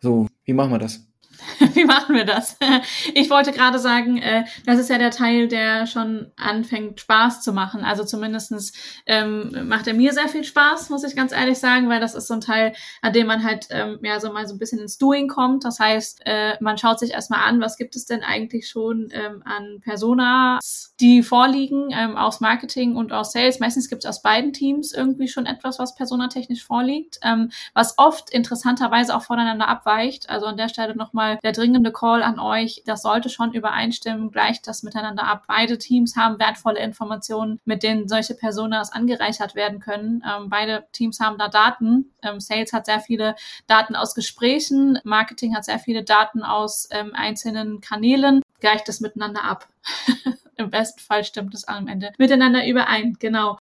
So, wie machen wir das? Wie machen wir das? Ich wollte gerade sagen, äh, das ist ja der Teil, der schon anfängt, Spaß zu machen. Also zumindestens ähm, macht er mir sehr viel Spaß, muss ich ganz ehrlich sagen, weil das ist so ein Teil, an dem man halt ähm, ja so mal so ein bisschen ins Doing kommt. Das heißt, äh, man schaut sich erstmal an, was gibt es denn eigentlich schon ähm, an Personas, die vorliegen, ähm, aus Marketing und aus Sales. Meistens gibt es aus beiden Teams irgendwie schon etwas, was personatechnisch vorliegt, ähm, was oft interessanterweise auch voneinander abweicht. Also an der Stelle nochmal nochmal der dringende Call an euch. Das sollte schon übereinstimmen. Gleicht das miteinander ab. Beide Teams haben wertvolle Informationen, mit denen solche Personas angereichert werden können. Ähm, beide Teams haben da Daten. Ähm, Sales hat sehr viele Daten aus Gesprächen. Marketing hat sehr viele Daten aus ähm, einzelnen Kanälen. Gleicht das miteinander ab. Im besten Fall stimmt es am Ende miteinander überein. Genau.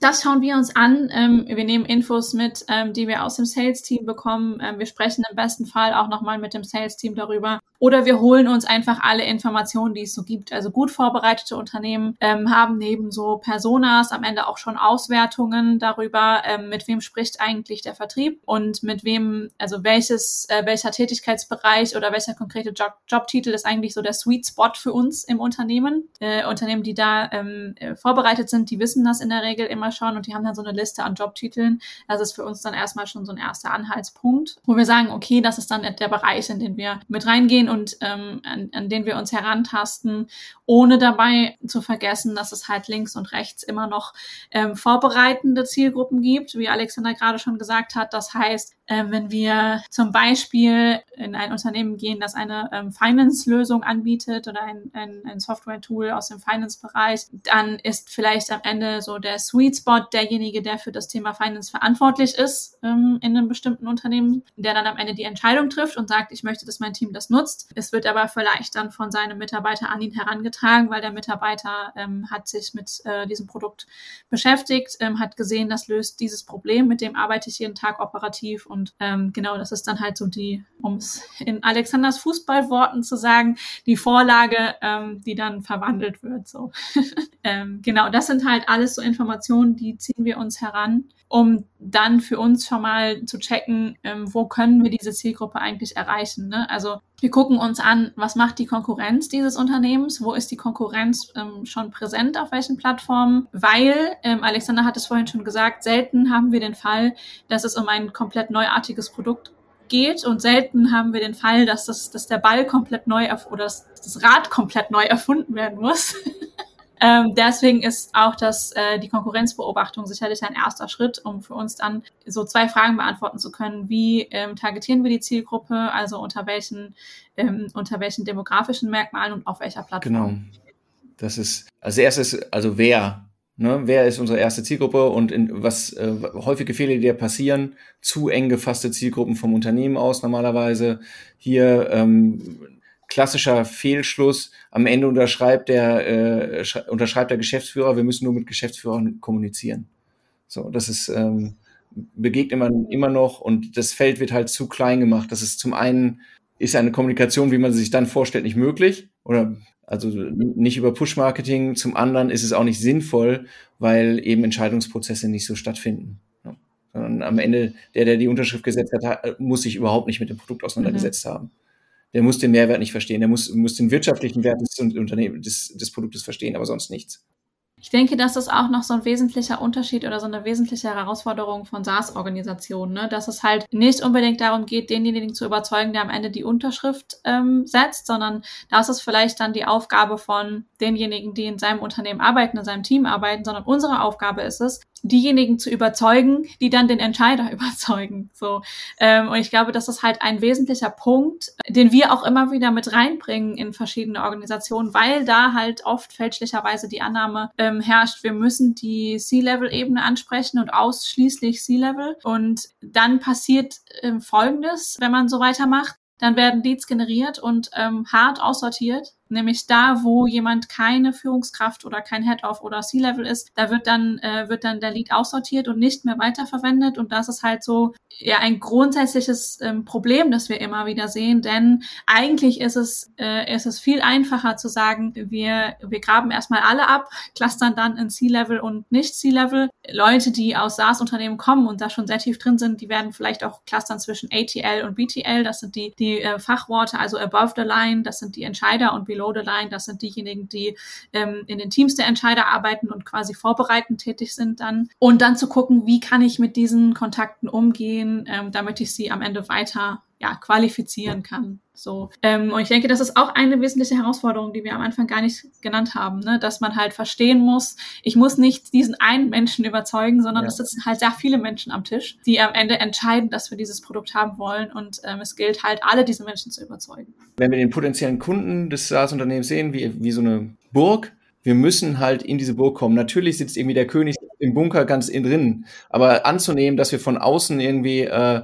Das schauen wir uns an. Ähm, wir nehmen Infos mit, ähm, die wir aus dem Sales-Team bekommen. Ähm, wir sprechen im besten Fall auch nochmal mit dem Sales-Team darüber. Oder wir holen uns einfach alle Informationen, die es so gibt. Also gut vorbereitete Unternehmen haben neben so Personas am Ende auch schon Auswertungen darüber, mit wem spricht eigentlich der Vertrieb und mit wem, also welches, äh, welcher Tätigkeitsbereich oder welcher konkrete Job Jobtitel ist eigentlich so der Sweet Spot für uns im Unternehmen. Äh, Unternehmen, die da äh, vorbereitet sind, die wissen das in der Regel immer mal schon und die haben dann so eine Liste an Jobtiteln. Das ist für uns dann erstmal schon so ein erster Anhaltspunkt, wo wir sagen, okay, das ist dann der Bereich, in den wir mit reingehen und ähm, an, an den wir uns herantasten, ohne dabei zu vergessen, dass es halt links und rechts immer noch ähm, vorbereitende Zielgruppen gibt, wie Alexander gerade schon gesagt hat. Das heißt, wenn wir zum Beispiel in ein Unternehmen gehen, das eine ähm, Finance-Lösung anbietet oder ein, ein, ein Software-Tool aus dem Finance-Bereich, dann ist vielleicht am Ende so der Sweet Spot derjenige, der für das Thema Finance verantwortlich ist ähm, in einem bestimmten Unternehmen, der dann am Ende die Entscheidung trifft und sagt, ich möchte, dass mein Team das nutzt. Es wird aber vielleicht dann von seinem Mitarbeiter an ihn herangetragen, weil der Mitarbeiter ähm, hat sich mit äh, diesem Produkt beschäftigt, ähm, hat gesehen, das löst dieses Problem, mit dem arbeite ich jeden Tag operativ und ähm, genau, das ist dann halt so die, um es in Alexanders Fußballworten zu sagen, die Vorlage, ähm, die dann verwandelt wird. So. ähm, genau, das sind halt alles so Informationen, die ziehen wir uns heran, um dann für uns schon mal zu checken, ähm, wo können wir diese Zielgruppe eigentlich erreichen. Ne? Also wir gucken uns an, was macht die Konkurrenz dieses Unternehmens, wo ist die Konkurrenz ähm, schon präsent, auf welchen Plattformen, weil, ähm, Alexander hat es vorhin schon gesagt, selten haben wir den Fall, dass es um ein komplett neuartiges Produkt geht und selten haben wir den Fall, dass, das, dass der Ball komplett neu oder das, das Rad komplett neu erfunden werden muss. ähm, deswegen ist auch das, äh, die Konkurrenzbeobachtung sicherlich ein erster Schritt, um für uns dann so zwei Fragen beantworten zu können. Wie ähm, targetieren wir die Zielgruppe, also unter welchen, ähm, unter welchen demografischen Merkmalen und auf welcher Plattform? Genau. Das ist als erstes, also wer Ne, wer ist unsere erste Zielgruppe und in, was äh, häufige Fehler, die da passieren, zu eng gefasste Zielgruppen vom Unternehmen aus normalerweise. Hier ähm, klassischer Fehlschluss. Am Ende unterschreibt der, äh, unterschreibt der Geschäftsführer, wir müssen nur mit Geschäftsführern kommunizieren. So, das ist ähm, begegnet man immer noch und das Feld wird halt zu klein gemacht. Das ist zum einen ist eine Kommunikation, wie man sich dann vorstellt, nicht möglich oder also nicht über Push-Marketing. Zum anderen ist es auch nicht sinnvoll, weil eben Entscheidungsprozesse nicht so stattfinden. Ja. Sondern am Ende, der, der die Unterschrift gesetzt hat, muss sich überhaupt nicht mit dem Produkt auseinandergesetzt mhm. haben. Der muss den Mehrwert nicht verstehen. Der muss, muss den wirtschaftlichen Wert des, Unternehmen, des, des Produktes verstehen, aber sonst nichts. Ich denke, das ist auch noch so ein wesentlicher Unterschied oder so eine wesentliche Herausforderung von SaaS-Organisationen, ne? dass es halt nicht unbedingt darum geht, denjenigen zu überzeugen, der am Ende die Unterschrift ähm, setzt, sondern das ist vielleicht dann die Aufgabe von denjenigen, die in seinem Unternehmen arbeiten, in seinem Team arbeiten, sondern unsere Aufgabe ist es, diejenigen zu überzeugen, die dann den Entscheider überzeugen. So ähm, und ich glaube, das ist halt ein wesentlicher Punkt, den wir auch immer wieder mit reinbringen in verschiedene Organisationen, weil da halt oft fälschlicherweise die Annahme ähm, herrscht, wir müssen die C-Level-Ebene ansprechen und ausschließlich C-Level. Und dann passiert ähm, Folgendes, wenn man so weitermacht. Dann werden Leads generiert und ähm, hart aussortiert Nämlich da, wo jemand keine Führungskraft oder kein Head-Off oder C-Level ist, da wird dann, äh, wird dann der Lead aussortiert und nicht mehr weiterverwendet. Und das ist halt so ja ein grundsätzliches ähm, Problem, das wir immer wieder sehen. Denn eigentlich ist es, äh, ist es viel einfacher zu sagen, wir, wir graben erstmal alle ab, clustern dann in C-Level und nicht C-Level. Leute, die aus SaaS-Unternehmen kommen und da schon sehr tief drin sind, die werden vielleicht auch clustern zwischen ATL und BTL. Das sind die, die äh, Fachworte, also above the line, das sind die Entscheider und below the line, das sind diejenigen, die ähm, in den Teams der Entscheider arbeiten und quasi vorbereitend tätig sind dann. Und dann zu gucken, wie kann ich mit diesen Kontakten umgehen, ähm, damit ich sie am Ende weiter ja, qualifizieren kann. So. Ähm, und ich denke, das ist auch eine wesentliche Herausforderung, die wir am Anfang gar nicht genannt haben, ne? dass man halt verstehen muss, ich muss nicht diesen einen Menschen überzeugen, sondern ja. es sitzen halt sehr viele Menschen am Tisch, die am Ende entscheiden, dass wir dieses Produkt haben wollen. Und ähm, es gilt halt, alle diese Menschen zu überzeugen. Wenn wir den potenziellen Kunden des SaaS-Unternehmens sehen, wie, wie so eine Burg, wir müssen halt in diese Burg kommen. Natürlich sitzt irgendwie der König im Bunker ganz innen drin, aber anzunehmen, dass wir von außen irgendwie äh,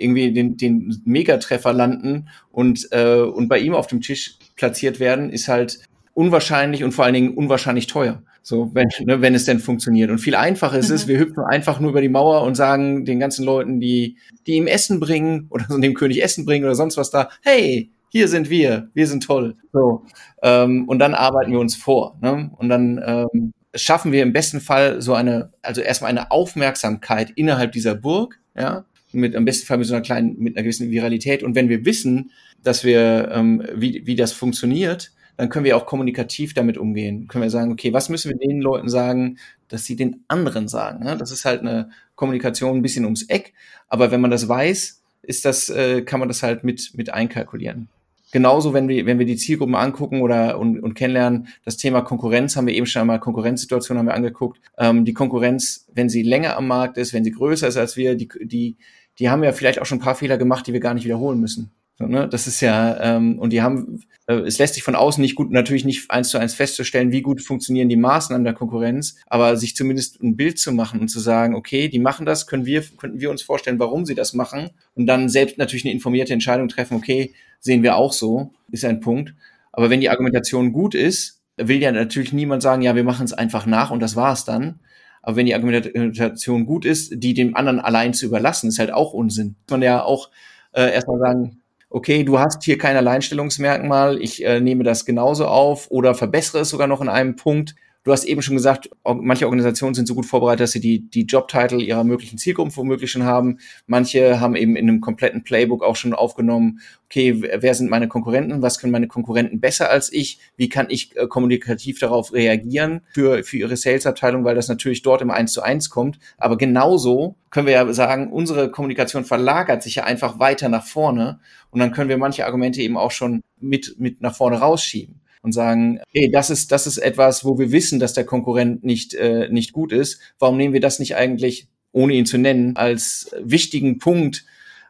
irgendwie den, den Megatreffer landen und, äh, und bei ihm auf dem Tisch platziert werden, ist halt unwahrscheinlich und vor allen Dingen unwahrscheinlich teuer. So, wenn, ne, wenn es denn funktioniert. Und viel einfacher ist mhm. es, wir hüpfen einfach nur über die Mauer und sagen den ganzen Leuten, die, die ihm Essen bringen oder so dem König Essen bringen oder sonst was da, hey, hier sind wir, wir sind toll. So, ähm, und dann arbeiten wir uns vor. Ne? Und dann ähm, schaffen wir im besten Fall so eine, also erstmal eine Aufmerksamkeit innerhalb dieser Burg, ja, mit am besten Fall mit so einer kleinen, mit einer gewissen Viralität. Und wenn wir wissen, dass wir, ähm, wie, wie das funktioniert, dann können wir auch kommunikativ damit umgehen. Können wir sagen, okay, was müssen wir den Leuten sagen, dass sie den anderen sagen? Ne? Das ist halt eine Kommunikation ein bisschen ums Eck, aber wenn man das weiß, ist das, äh, kann man das halt mit, mit einkalkulieren. Genauso, wenn wir, wenn wir die Zielgruppen angucken oder und, und kennenlernen, das Thema Konkurrenz haben wir eben schon einmal, Konkurrenzsituation haben wir angeguckt. Ähm, die Konkurrenz, wenn sie länger am Markt ist, wenn sie größer ist als wir, die, die, die haben ja vielleicht auch schon ein paar Fehler gemacht, die wir gar nicht wiederholen müssen. So, ne? Das ist ja, ähm, und die haben, äh, es lässt sich von außen nicht gut, natürlich nicht eins zu eins festzustellen, wie gut funktionieren die Maßnahmen der Konkurrenz, aber sich zumindest ein Bild zu machen und zu sagen, okay, die machen das, können wir, könnten wir uns vorstellen, warum sie das machen und dann selbst natürlich eine informierte Entscheidung treffen, okay, sehen wir auch so, ist ein Punkt. Aber wenn die Argumentation gut ist, will ja natürlich niemand sagen, ja, wir machen es einfach nach und das war's dann. Aber wenn die Argumentation gut ist, die dem anderen allein zu überlassen, ist halt auch Unsinn. Man ja auch äh, erstmal sagen, okay, du hast hier kein Alleinstellungsmerkmal, ich äh, nehme das genauso auf oder verbessere es sogar noch in einem Punkt. Du hast eben schon gesagt, manche Organisationen sind so gut vorbereitet, dass sie die, die Jobtitel ihrer möglichen Zielgruppen womöglich schon haben. Manche haben eben in einem kompletten Playbook auch schon aufgenommen, okay, wer sind meine Konkurrenten? Was können meine Konkurrenten besser als ich? Wie kann ich äh, kommunikativ darauf reagieren für, für ihre Salesabteilung, weil das natürlich dort im Eins zu eins kommt. Aber genauso können wir ja sagen, unsere Kommunikation verlagert sich ja einfach weiter nach vorne und dann können wir manche Argumente eben auch schon mit, mit nach vorne rausschieben und sagen, hey, das ist, das ist etwas, wo wir wissen, dass der Konkurrent nicht, äh, nicht gut ist. Warum nehmen wir das nicht eigentlich, ohne ihn zu nennen, als wichtigen Punkt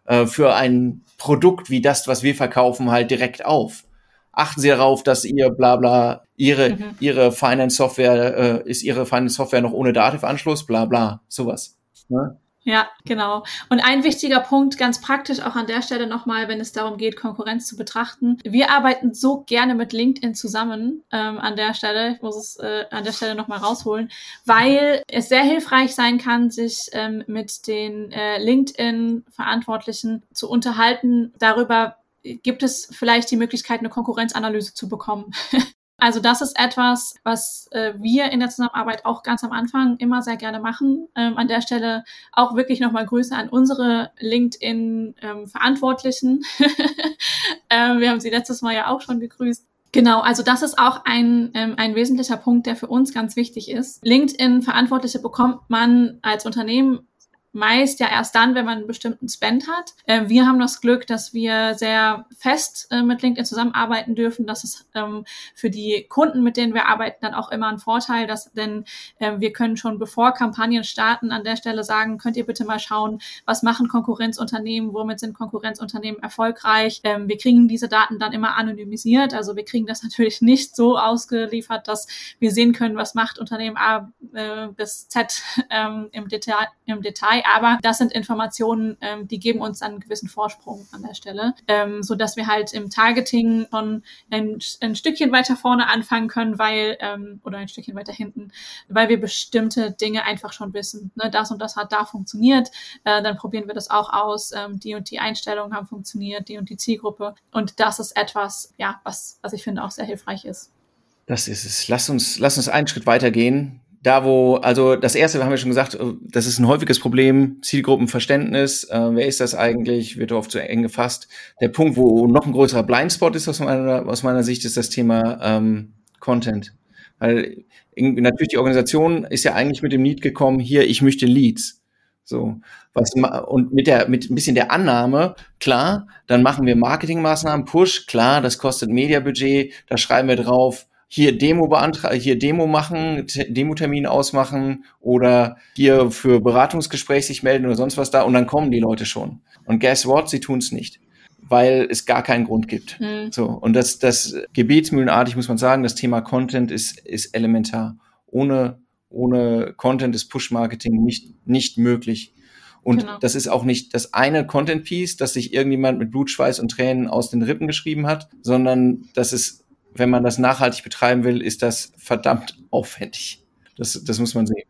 äh, für ein Produkt wie das, was wir verkaufen, halt direkt auf? Achten Sie darauf, dass ihr bla bla, Ihre, mhm. Ihre Finance Software, äh, ist Ihre Finance Software noch ohne Dativ-Anschluss, bla bla, sowas. Ne? Ja, genau. Und ein wichtiger Punkt, ganz praktisch auch an der Stelle nochmal, wenn es darum geht, Konkurrenz zu betrachten. Wir arbeiten so gerne mit LinkedIn zusammen ähm, an der Stelle. Ich muss es äh, an der Stelle nochmal rausholen, weil es sehr hilfreich sein kann, sich ähm, mit den äh, LinkedIn-Verantwortlichen zu unterhalten darüber, gibt es vielleicht die Möglichkeit, eine Konkurrenzanalyse zu bekommen. Also das ist etwas, was äh, wir in der Zusammenarbeit auch ganz am Anfang immer sehr gerne machen. Ähm, an der Stelle auch wirklich nochmal Grüße an unsere LinkedIn-Verantwortlichen. Ähm, äh, wir haben sie letztes Mal ja auch schon gegrüßt. Genau, also das ist auch ein, ähm, ein wesentlicher Punkt, der für uns ganz wichtig ist. LinkedIn-Verantwortliche bekommt man als Unternehmen meist ja erst dann, wenn man einen bestimmten Spend hat. Äh, wir haben das Glück, dass wir sehr fest äh, mit LinkedIn zusammenarbeiten dürfen. Das ist ähm, für die Kunden, mit denen wir arbeiten, dann auch immer ein Vorteil, dass, denn äh, wir können schon bevor Kampagnen starten an der Stelle sagen, könnt ihr bitte mal schauen, was machen Konkurrenzunternehmen, womit sind Konkurrenzunternehmen erfolgreich. Ähm, wir kriegen diese Daten dann immer anonymisiert. Also wir kriegen das natürlich nicht so ausgeliefert, dass wir sehen können, was macht Unternehmen A äh, bis Z ähm, im Detail. Im Detail aber das sind Informationen, ähm, die geben uns einen gewissen Vorsprung an der Stelle, ähm, so dass wir halt im Targeting schon ein, ein Stückchen weiter vorne anfangen können, weil ähm, oder ein Stückchen weiter hinten, weil wir bestimmte Dinge einfach schon wissen. Ne? Das und das hat da funktioniert, äh, dann probieren wir das auch aus. Ähm, die und die Einstellungen haben funktioniert, die und die Zielgruppe und das ist etwas, ja, was was ich finde auch sehr hilfreich ist. Das ist es. Lass uns, lass uns einen Schritt weitergehen da wo, also das erste haben wir schon gesagt, äh, das ist ein häufiges Problem, Zielgruppenverständnis, äh, wer ist das eigentlich, wird oft zu eng gefasst. Der Punkt, wo noch ein größerer Blindspot ist aus meiner, aus meiner Sicht, ist das Thema ähm, Content. Weil natürlich die Organisation ist ja eigentlich mit dem Need gekommen, hier, ich möchte Leads. So, was und mit der mit ein bisschen der Annahme, klar, dann machen wir Marketingmaßnahmen, Push, klar, das kostet Mediabudget, da schreiben wir drauf, hier Demo beantragen, hier Demo machen, Demo-Termin ausmachen oder hier für Beratungsgespräch sich melden oder sonst was da und dann kommen die Leute schon. Und guess what? Sie tun es nicht, weil es gar keinen Grund gibt. Mhm. So und das, das gebetsmühlenartig muss man sagen, das Thema Content ist ist elementar. Ohne ohne Content ist Push-Marketing nicht nicht möglich. Und genau. das ist auch nicht das eine Content-Piece, das sich irgendjemand mit Blut, Schweiß und Tränen aus den Rippen geschrieben hat, sondern das ist wenn man das nachhaltig betreiben will, ist das verdammt aufwendig. Das, das muss man sehen.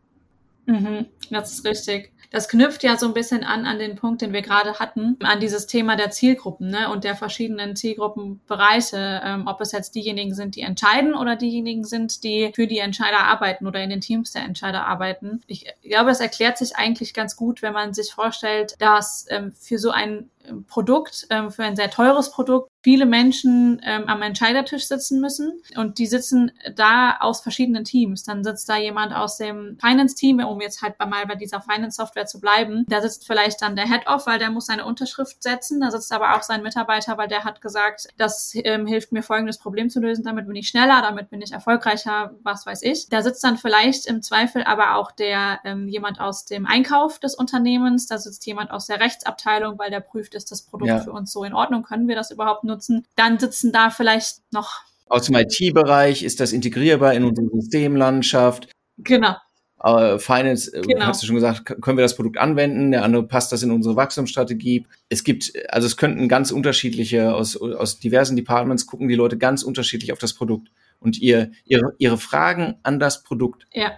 Mhm, das ist richtig. Das knüpft ja so ein bisschen an an den Punkt, den wir gerade hatten, an dieses Thema der Zielgruppen ne, und der verschiedenen Zielgruppenbereiche, ähm, ob es jetzt diejenigen sind, die entscheiden oder diejenigen sind, die für die Entscheider arbeiten oder in den Teams der Entscheider arbeiten. Ich glaube, es erklärt sich eigentlich ganz gut, wenn man sich vorstellt, dass ähm, für so ein Produkt, ähm, für ein sehr teures Produkt, viele Menschen ähm, am Entscheidertisch sitzen müssen und die sitzen da aus verschiedenen Teams. Dann sitzt da jemand aus dem Finance-Team, um jetzt halt mal bei dieser Finance-Software zu bleiben. Da sitzt vielleicht dann der Head-Off, weil der muss seine Unterschrift setzen. Da sitzt aber auch sein Mitarbeiter, weil der hat gesagt, das ähm, hilft mir folgendes Problem zu lösen, damit bin ich schneller, damit bin ich erfolgreicher, was weiß ich. Da sitzt dann vielleicht im Zweifel aber auch der ähm, jemand aus dem Einkauf des Unternehmens, da sitzt jemand aus der Rechtsabteilung, weil der prüft, ist das Produkt ja. für uns so in Ordnung, können wir das überhaupt nutzen. Dann sitzen da vielleicht noch. Aus dem IT-Bereich ist das integrierbar in unsere Systemlandschaft. Genau. Uh, Finance, äh, genau. hast du schon gesagt, können wir das Produkt anwenden? Der andere passt das in unsere Wachstumsstrategie. Es gibt, also es könnten ganz unterschiedliche, aus, aus diversen Departments gucken die Leute ganz unterschiedlich auf das Produkt und ihr, ihre, ihre Fragen an das Produkt ja.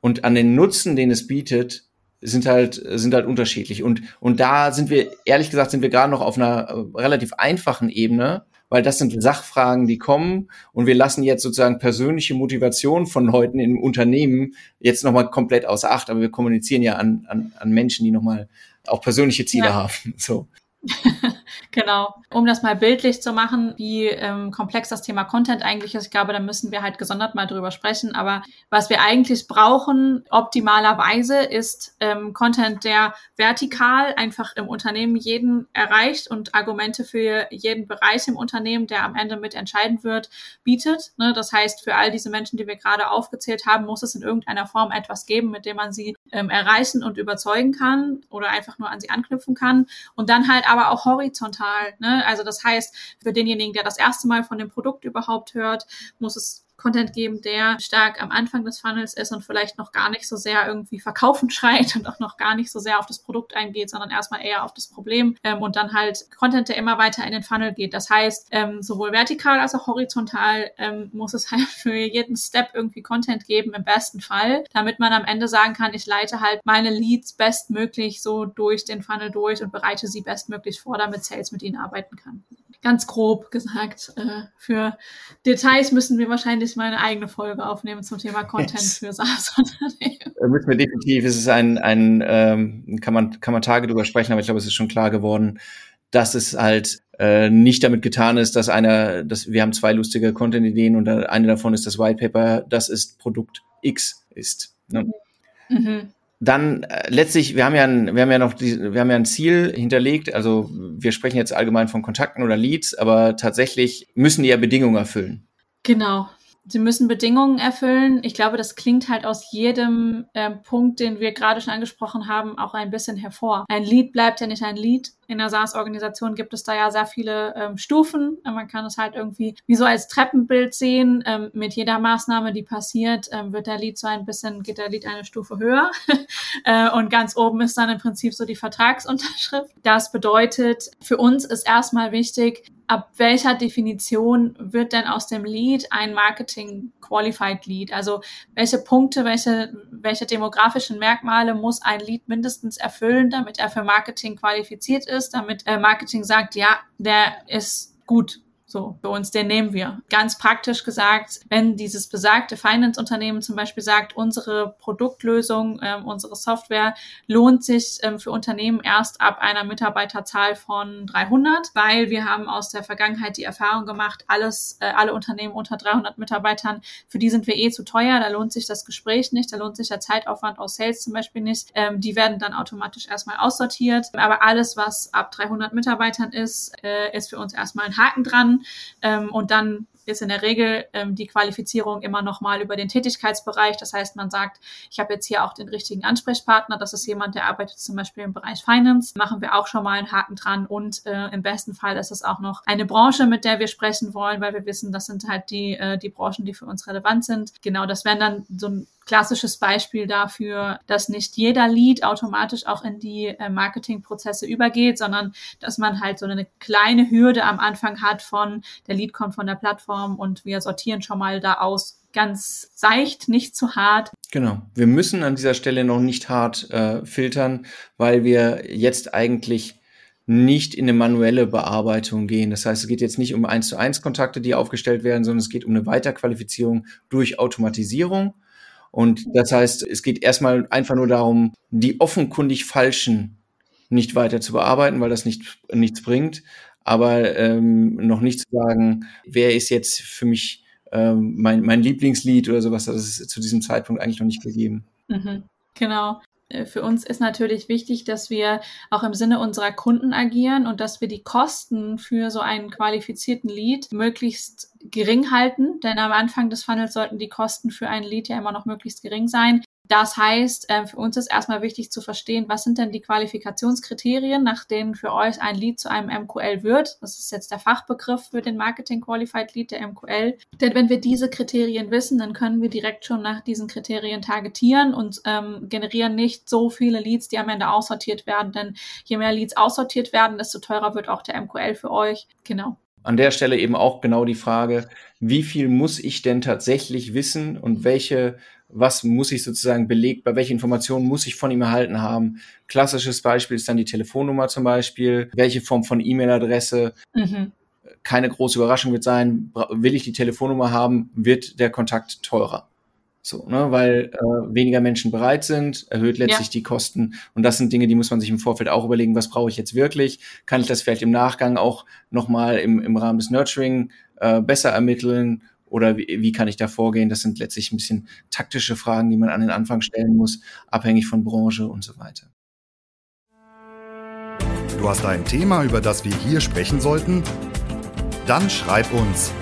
und an den Nutzen, den es bietet, sind halt, sind halt unterschiedlich. Und, und da sind wir, ehrlich gesagt, sind wir gerade noch auf einer äh, relativ einfachen Ebene, weil das sind Sachfragen, die kommen und wir lassen jetzt sozusagen persönliche Motivation von Leuten im Unternehmen jetzt nochmal komplett außer Acht, aber wir kommunizieren ja an, an, an Menschen, die nochmal auch persönliche Ziele ja. haben. So. genau. Um das mal bildlich zu machen, wie ähm, komplex das Thema Content eigentlich ist, ich glaube, da müssen wir halt gesondert mal drüber sprechen. Aber was wir eigentlich brauchen, optimalerweise, ist ähm, Content, der vertikal einfach im Unternehmen jeden erreicht und Argumente für jeden Bereich im Unternehmen, der am Ende mit entscheiden wird, bietet. Ne? Das heißt, für all diese Menschen, die wir gerade aufgezählt haben, muss es in irgendeiner Form etwas geben, mit dem man sie ähm, erreichen und überzeugen kann oder einfach nur an sie anknüpfen kann. Und dann halt aber auch horizontal. Ne? Also das heißt, für denjenigen, der das erste Mal von dem Produkt überhaupt hört, muss es Content geben, der stark am Anfang des Funnels ist und vielleicht noch gar nicht so sehr irgendwie verkaufen schreit und auch noch gar nicht so sehr auf das Produkt eingeht, sondern erstmal eher auf das Problem ähm, und dann halt Content, der immer weiter in den Funnel geht. Das heißt, ähm, sowohl vertikal als auch horizontal ähm, muss es halt für jeden Step irgendwie Content geben, im besten Fall, damit man am Ende sagen kann, ich leite halt meine Leads bestmöglich so durch den Funnel durch und bereite sie bestmöglich vor, damit Sales mit ihnen arbeiten kann ganz grob gesagt. Äh, für Details müssen wir wahrscheinlich mal eine eigene Folge aufnehmen zum Thema Content yes. für SaaS-Unternehmen. Äh, müssen wir definitiv. Es ist ein, ein ähm, kann man kann man Tage drüber sprechen, aber ich glaube, es ist schon klar geworden, dass es halt äh, nicht damit getan ist, dass einer, dass wir haben zwei lustige Content-Ideen und eine davon ist das White Paper, das ist Produkt X ist. Ne? Mhm dann äh, letztlich, wir haben ja ein, wir haben ja noch die, wir haben ja ein Ziel hinterlegt. Also wir sprechen jetzt allgemein von Kontakten oder Leads, aber tatsächlich müssen die ja Bedingungen erfüllen. Genau. Sie müssen Bedingungen erfüllen. Ich glaube, das klingt halt aus jedem äh, Punkt, den wir gerade schon angesprochen haben, auch ein bisschen hervor. Ein Lead bleibt ja nicht ein Lead. In der SaaS-Organisation gibt es da ja sehr viele ähm, Stufen. Man kann es halt irgendwie wie so als Treppenbild sehen. Ähm, mit jeder Maßnahme, die passiert, ähm, wird der Lead so ein bisschen, geht der Lead eine Stufe höher. äh, und ganz oben ist dann im Prinzip so die Vertragsunterschrift. Das bedeutet, für uns ist erstmal wichtig, ab welcher Definition wird denn aus dem Lead ein Marketing Qualified Lead? Also welche Punkte, welche, welche demografischen Merkmale muss ein Lead mindestens erfüllen, damit er für Marketing qualifiziert ist, damit äh, Marketing sagt, ja, der ist gut so, für uns, den nehmen wir. Ganz praktisch gesagt, wenn dieses besagte Finance-Unternehmen zum Beispiel sagt, unsere Produktlösung, ähm, unsere Software lohnt sich ähm, für Unternehmen erst ab einer Mitarbeiterzahl von 300, weil wir haben aus der Vergangenheit die Erfahrung gemacht, alles, äh, alle Unternehmen unter 300 Mitarbeitern, für die sind wir eh zu teuer, da lohnt sich das Gespräch nicht, da lohnt sich der Zeitaufwand aus Sales zum Beispiel nicht. Ähm, die werden dann automatisch erstmal aussortiert. Aber alles, was ab 300 Mitarbeitern ist, äh, ist für uns erstmal ein Haken dran ähm, und dann ist in der Regel ähm, die Qualifizierung immer nochmal über den Tätigkeitsbereich. Das heißt, man sagt, ich habe jetzt hier auch den richtigen Ansprechpartner. Das ist jemand, der arbeitet zum Beispiel im Bereich Finance. Machen wir auch schon mal einen Haken dran. Und äh, im besten Fall ist es auch noch eine Branche, mit der wir sprechen wollen, weil wir wissen, das sind halt die, äh, die Branchen, die für uns relevant sind. Genau, das wären dann so ein klassisches Beispiel dafür, dass nicht jeder Lead automatisch auch in die äh, Marketingprozesse übergeht, sondern dass man halt so eine kleine Hürde am Anfang hat von, der Lead kommt von der Plattform und wir sortieren schon mal da aus ganz seicht, nicht zu hart. Genau. Wir müssen an dieser Stelle noch nicht hart äh, filtern, weil wir jetzt eigentlich nicht in eine manuelle Bearbeitung gehen. Das heißt, es geht jetzt nicht um eins zu eins Kontakte, die aufgestellt werden, sondern es geht um eine Weiterqualifizierung durch Automatisierung. Und das heißt, es geht erstmal einfach nur darum, die offenkundig falschen nicht weiter zu bearbeiten, weil das nicht, nichts bringt. aber ähm, noch nicht zu sagen, wer ist jetzt für mich ähm, mein, mein Lieblingslied oder sowas, das ist zu diesem Zeitpunkt eigentlich noch nicht gegeben. Mhm, genau. Äh, für uns ist natürlich wichtig, dass wir auch im Sinne unserer Kunden agieren und dass wir die Kosten für so einen qualifizierten Lead möglichst gering halten. Denn am Anfang des Funnels sollten die Kosten für ein Lead ja immer noch möglichst gering sein. Das heißt, äh, für uns ist erstmal wichtig zu verstehen, was sind denn die Qualifikationskriterien, nach denen für euch ein Lead zu einem MQL wird. Das ist jetzt der Fachbegriff für den Marketing Qualified Lead, der MQL. Denn wenn wir diese Kriterien wissen, dann können wir direkt schon nach diesen Kriterien targetieren und ähm, generieren nicht so viele Leads, die am Ende aussortiert werden. Denn je mehr Leads aussortiert werden, desto teurer wird auch der MQL für euch. Genau an der Stelle eben auch genau die Frage, wie viel muss ich denn tatsächlich wissen und welche was muss ich sozusagen belegt, bei welche Informationen muss ich von ihm erhalten haben. Klassisches Beispiel ist dann die Telefonnummer zum Beispiel, welche Form von E-Mail-Adresse. Mhm. Keine große Überraschung wird sein, will ich die Telefonnummer haben, wird der Kontakt teurer. So, ne, weil äh, weniger Menschen bereit sind, erhöht letztlich ja. die Kosten. Und das sind Dinge, die muss man sich im Vorfeld auch überlegen, was brauche ich jetzt wirklich? Kann ich das vielleicht im Nachgang auch nochmal im, im Rahmen des Nurturing äh, besser ermitteln? Oder wie, wie kann ich da vorgehen? Das sind letztlich ein bisschen taktische Fragen, die man an den Anfang stellen muss, abhängig von Branche und so weiter. Du hast ein Thema, über das wir hier sprechen sollten? Dann schreib uns.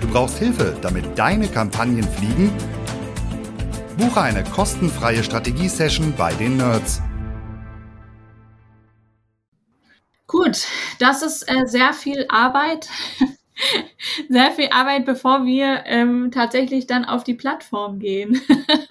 Du brauchst Hilfe, damit deine Kampagnen fliegen? Buche eine kostenfreie Strategiesession bei den Nerds. Gut, das ist äh, sehr viel Arbeit. sehr viel Arbeit, bevor wir ähm, tatsächlich dann auf die Plattform gehen.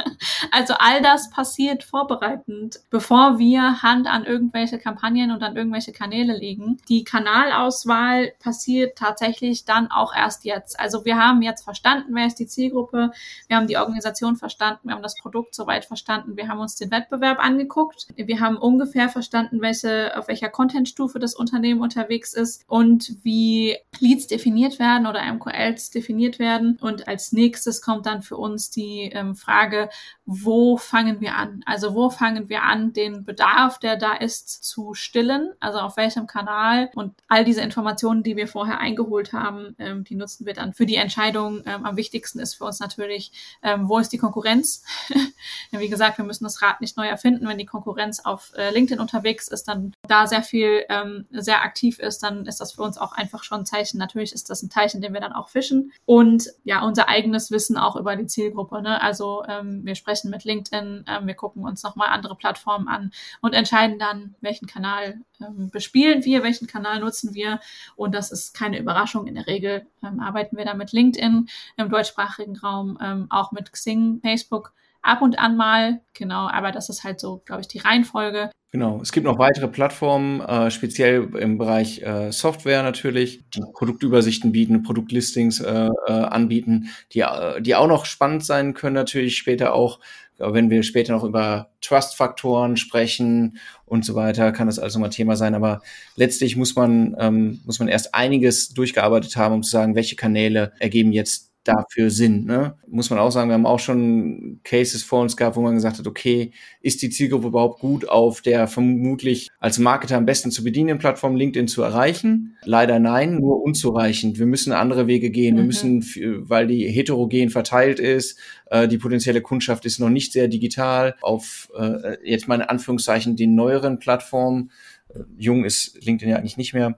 also all das passiert vorbereitend, bevor wir Hand an irgendwelche Kampagnen und an irgendwelche Kanäle legen. Die Kanalauswahl passiert tatsächlich dann auch erst jetzt. Also wir haben jetzt verstanden, wer ist die Zielgruppe, wir haben die Organisation verstanden, wir haben das Produkt soweit verstanden, wir haben uns den Wettbewerb angeguckt, wir haben ungefähr verstanden, welche, auf welcher Contentstufe das Unternehmen unterwegs ist und wie Leads definiert definiert werden oder MQLs definiert werden. Und als nächstes kommt dann für uns die ähm, Frage, wo fangen wir an? Also wo fangen wir an, den Bedarf, der da ist, zu stillen? Also auf welchem Kanal? Und all diese Informationen, die wir vorher eingeholt haben, ähm, die nutzen wir dann für die Entscheidung. Ähm, am wichtigsten ist für uns natürlich, ähm, wo ist die Konkurrenz? Wie gesagt, wir müssen das Rad nicht neu erfinden. Wenn die Konkurrenz auf äh, LinkedIn unterwegs ist, dann da sehr viel, ähm, sehr aktiv ist, dann ist das für uns auch einfach schon ein Zeichen. Natürlich ist das ein Teich, in dem wir dann auch fischen. Und ja, unser eigenes Wissen auch über die Zielgruppe. Ne? Also ähm, wir sprechen sprechen mit LinkedIn, ähm, wir gucken uns nochmal andere Plattformen an und entscheiden dann, welchen Kanal ähm, bespielen wir, welchen Kanal nutzen wir. Und das ist keine Überraschung. In der Regel ähm, arbeiten wir da mit LinkedIn im deutschsprachigen Raum, ähm, auch mit Xing, Facebook ab und an mal, genau, aber das ist halt so, glaube ich, die Reihenfolge. Genau, es gibt noch weitere Plattformen, äh, speziell im Bereich äh, Software natürlich, die Produktübersichten bieten, Produktlistings äh, äh, anbieten, die, äh, die auch noch spannend sein können, natürlich später auch, wenn wir später noch über Trust-Faktoren sprechen und so weiter, kann das also mal Thema sein. Aber letztlich muss man, ähm, muss man erst einiges durchgearbeitet haben, um zu sagen, welche Kanäle ergeben jetzt dafür Sinn. Ne? Muss man auch sagen, wir haben auch schon Cases vor uns gehabt, wo man gesagt hat, okay, ist die Zielgruppe überhaupt gut auf der vermutlich als Marketer am besten zu bedienenden Plattform LinkedIn zu erreichen? Leider nein, nur unzureichend. Wir müssen andere Wege gehen. Mhm. Wir müssen, weil die heterogen verteilt ist, äh, die potenzielle Kundschaft ist noch nicht sehr digital, auf äh, jetzt mal in Anführungszeichen den neueren Plattformen. Äh, jung ist LinkedIn ja eigentlich nicht mehr.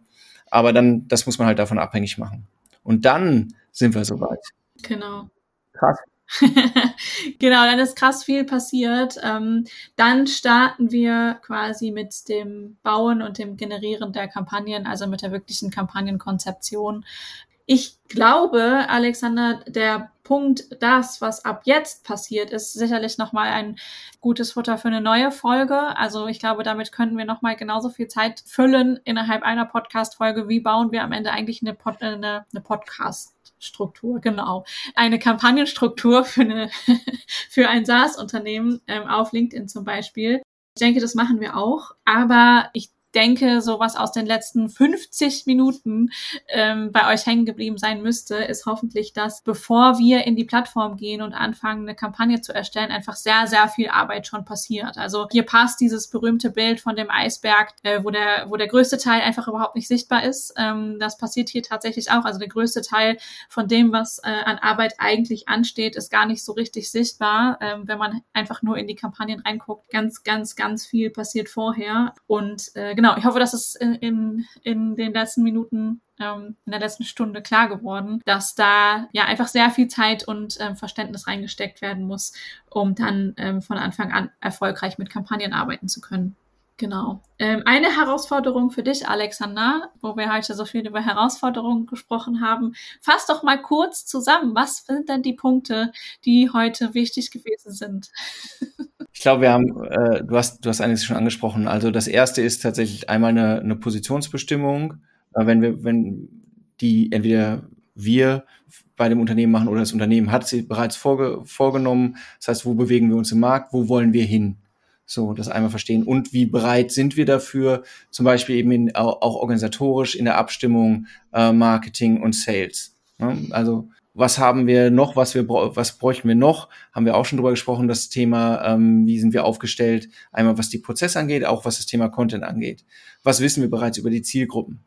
Aber dann, das muss man halt davon abhängig machen. Und dann sind wir soweit. Genau. Krass. genau, dann ist krass viel passiert. Ähm, dann starten wir quasi mit dem Bauen und dem Generieren der Kampagnen, also mit der wirklichen Kampagnenkonzeption. Ich glaube, Alexander, der Punkt, das, was ab jetzt passiert, ist sicherlich nochmal ein gutes Futter für eine neue Folge. Also ich glaube, damit könnten wir nochmal genauso viel Zeit füllen innerhalb einer Podcast-Folge. Wie bauen wir am Ende eigentlich eine, Pod äh, eine, eine Podcast? Struktur, genau. Eine Kampagnenstruktur für, eine, für ein SaaS-Unternehmen ähm, auf LinkedIn zum Beispiel. Ich denke, das machen wir auch. Aber ich denke, sowas aus den letzten 50 Minuten ähm, bei euch hängen geblieben sein müsste, ist hoffentlich, dass bevor wir in die Plattform gehen und anfangen, eine Kampagne zu erstellen, einfach sehr, sehr viel Arbeit schon passiert. Also hier passt dieses berühmte Bild von dem Eisberg, äh, wo der, wo der größte Teil einfach überhaupt nicht sichtbar ist. Ähm, das passiert hier tatsächlich auch. Also der größte Teil von dem, was äh, an Arbeit eigentlich ansteht, ist gar nicht so richtig sichtbar, ähm, wenn man einfach nur in die Kampagnen reinguckt. Ganz, ganz, ganz viel passiert vorher. Und äh, genau, ich hoffe, dass es in, in, in den letzten Minuten ähm, in der letzten Stunde klar geworden, dass da ja einfach sehr viel Zeit und ähm, Verständnis reingesteckt werden muss, um dann ähm, von Anfang an erfolgreich mit Kampagnen arbeiten zu können. Genau. Ähm, eine Herausforderung für dich, Alexander, wo wir heute so viel über Herausforderungen gesprochen haben. Fass doch mal kurz zusammen. Was sind denn die Punkte, die heute wichtig gewesen sind? Ich glaube, wir haben, äh, du hast, du hast einiges schon angesprochen. Also das erste ist tatsächlich einmal eine, eine Positionsbestimmung. Äh, wenn wir, wenn die entweder wir bei dem Unternehmen machen oder das Unternehmen hat sie bereits vorge vorgenommen. Das heißt, wo bewegen wir uns im Markt? Wo wollen wir hin? So, das einmal verstehen. Und wie bereit sind wir dafür, zum Beispiel eben in, auch, organisatorisch in der Abstimmung, äh, Marketing und Sales. Ne? Also was haben wir noch, was wir was bräuchten wir noch? Haben wir auch schon drüber gesprochen, das Thema, ähm, wie sind wir aufgestellt, einmal was die Prozesse angeht, auch was das Thema Content angeht. Was wissen wir bereits über die Zielgruppen?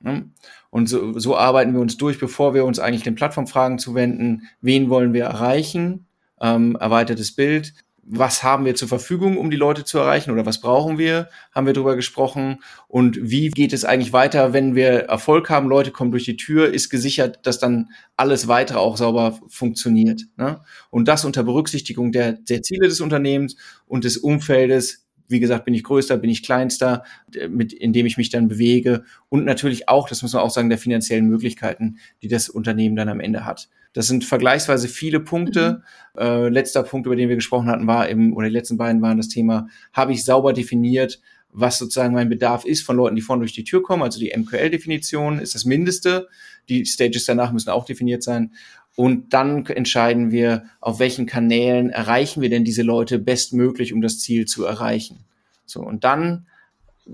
Ne? Und so, so arbeiten wir uns durch, bevor wir uns eigentlich den Plattformfragen zuwenden. Wen wollen wir erreichen? Ähm, erweitertes Bild was haben wir zur Verfügung, um die Leute zu erreichen oder was brauchen wir, haben wir drüber gesprochen. Und wie geht es eigentlich weiter, wenn wir Erfolg haben, Leute kommen durch die Tür, ist gesichert, dass dann alles weitere auch sauber funktioniert. Ne? Und das unter Berücksichtigung der, der Ziele des Unternehmens und des Umfeldes. Wie gesagt, bin ich größter, bin ich kleinster, mit, in dem ich mich dann bewege. Und natürlich auch, das muss man auch sagen, der finanziellen Möglichkeiten, die das Unternehmen dann am Ende hat. Das sind vergleichsweise viele Punkte. Mhm. Äh, letzter Punkt, über den wir gesprochen hatten, war eben, oder die letzten beiden waren das Thema, habe ich sauber definiert, was sozusagen mein Bedarf ist von Leuten, die vorne durch die Tür kommen. Also die MQL-Definition ist das Mindeste. Die Stages danach müssen auch definiert sein. Und dann entscheiden wir, auf welchen Kanälen erreichen wir denn diese Leute bestmöglich, um das Ziel zu erreichen. So, und dann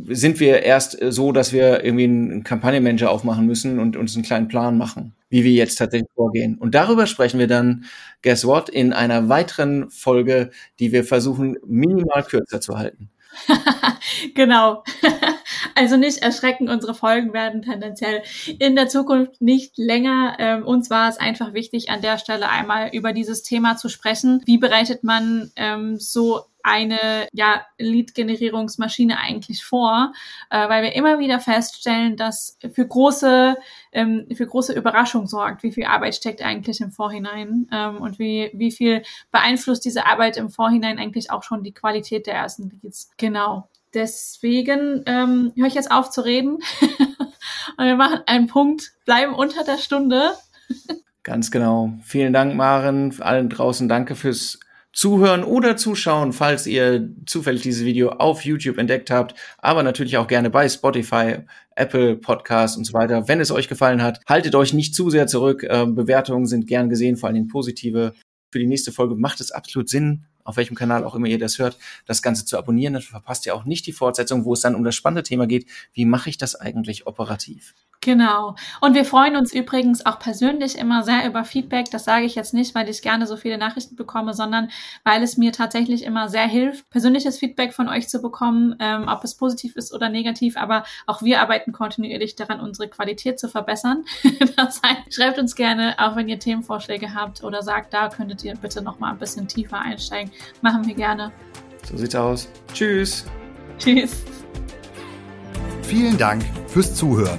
sind wir erst so, dass wir irgendwie einen Kampagnenmanager aufmachen müssen und uns einen kleinen Plan machen wie wir jetzt tatsächlich vorgehen. Und darüber sprechen wir dann, guess what, in einer weiteren Folge, die wir versuchen, minimal kürzer zu halten. genau. Also nicht erschrecken, unsere Folgen werden tendenziell in der Zukunft nicht länger. Ähm, uns war es einfach wichtig, an der Stelle einmal über dieses Thema zu sprechen. Wie bereitet man ähm, so eine ja, Lead-Generierungsmaschine eigentlich vor, äh, weil wir immer wieder feststellen, dass für große, ähm, für große Überraschung sorgt, wie viel Arbeit steckt eigentlich im Vorhinein ähm, und wie, wie viel beeinflusst diese Arbeit im Vorhinein eigentlich auch schon die Qualität der ersten Leads. Genau. Deswegen ähm, höre ich jetzt auf zu reden und wir machen einen Punkt, bleiben unter der Stunde. Ganz genau. Vielen Dank, Maren. Allen draußen danke fürs Zuhören oder Zuschauen, falls ihr zufällig dieses Video auf YouTube entdeckt habt, aber natürlich auch gerne bei Spotify, Apple Podcasts und so weiter. Wenn es euch gefallen hat, haltet euch nicht zu sehr zurück. Ähm, Bewertungen sind gern gesehen, vor allem positive. Für die nächste Folge macht es absolut Sinn, auf welchem Kanal auch immer ihr das hört, das Ganze zu abonnieren. Dann verpasst ihr auch nicht die Fortsetzung, wo es dann um das spannende Thema geht. Wie mache ich das eigentlich operativ? Genau. Und wir freuen uns übrigens auch persönlich immer sehr über Feedback. Das sage ich jetzt nicht, weil ich gerne so viele Nachrichten bekomme, sondern weil es mir tatsächlich immer sehr hilft, persönliches Feedback von euch zu bekommen, ähm, ob es positiv ist oder negativ. Aber auch wir arbeiten kontinuierlich daran, unsere Qualität zu verbessern. das heißt, schreibt uns gerne, auch wenn ihr Themenvorschläge habt oder sagt, da könntet ihr bitte noch mal ein bisschen tiefer einsteigen. Machen wir gerne. So sieht's aus. Tschüss. Tschüss. Vielen Dank fürs Zuhören.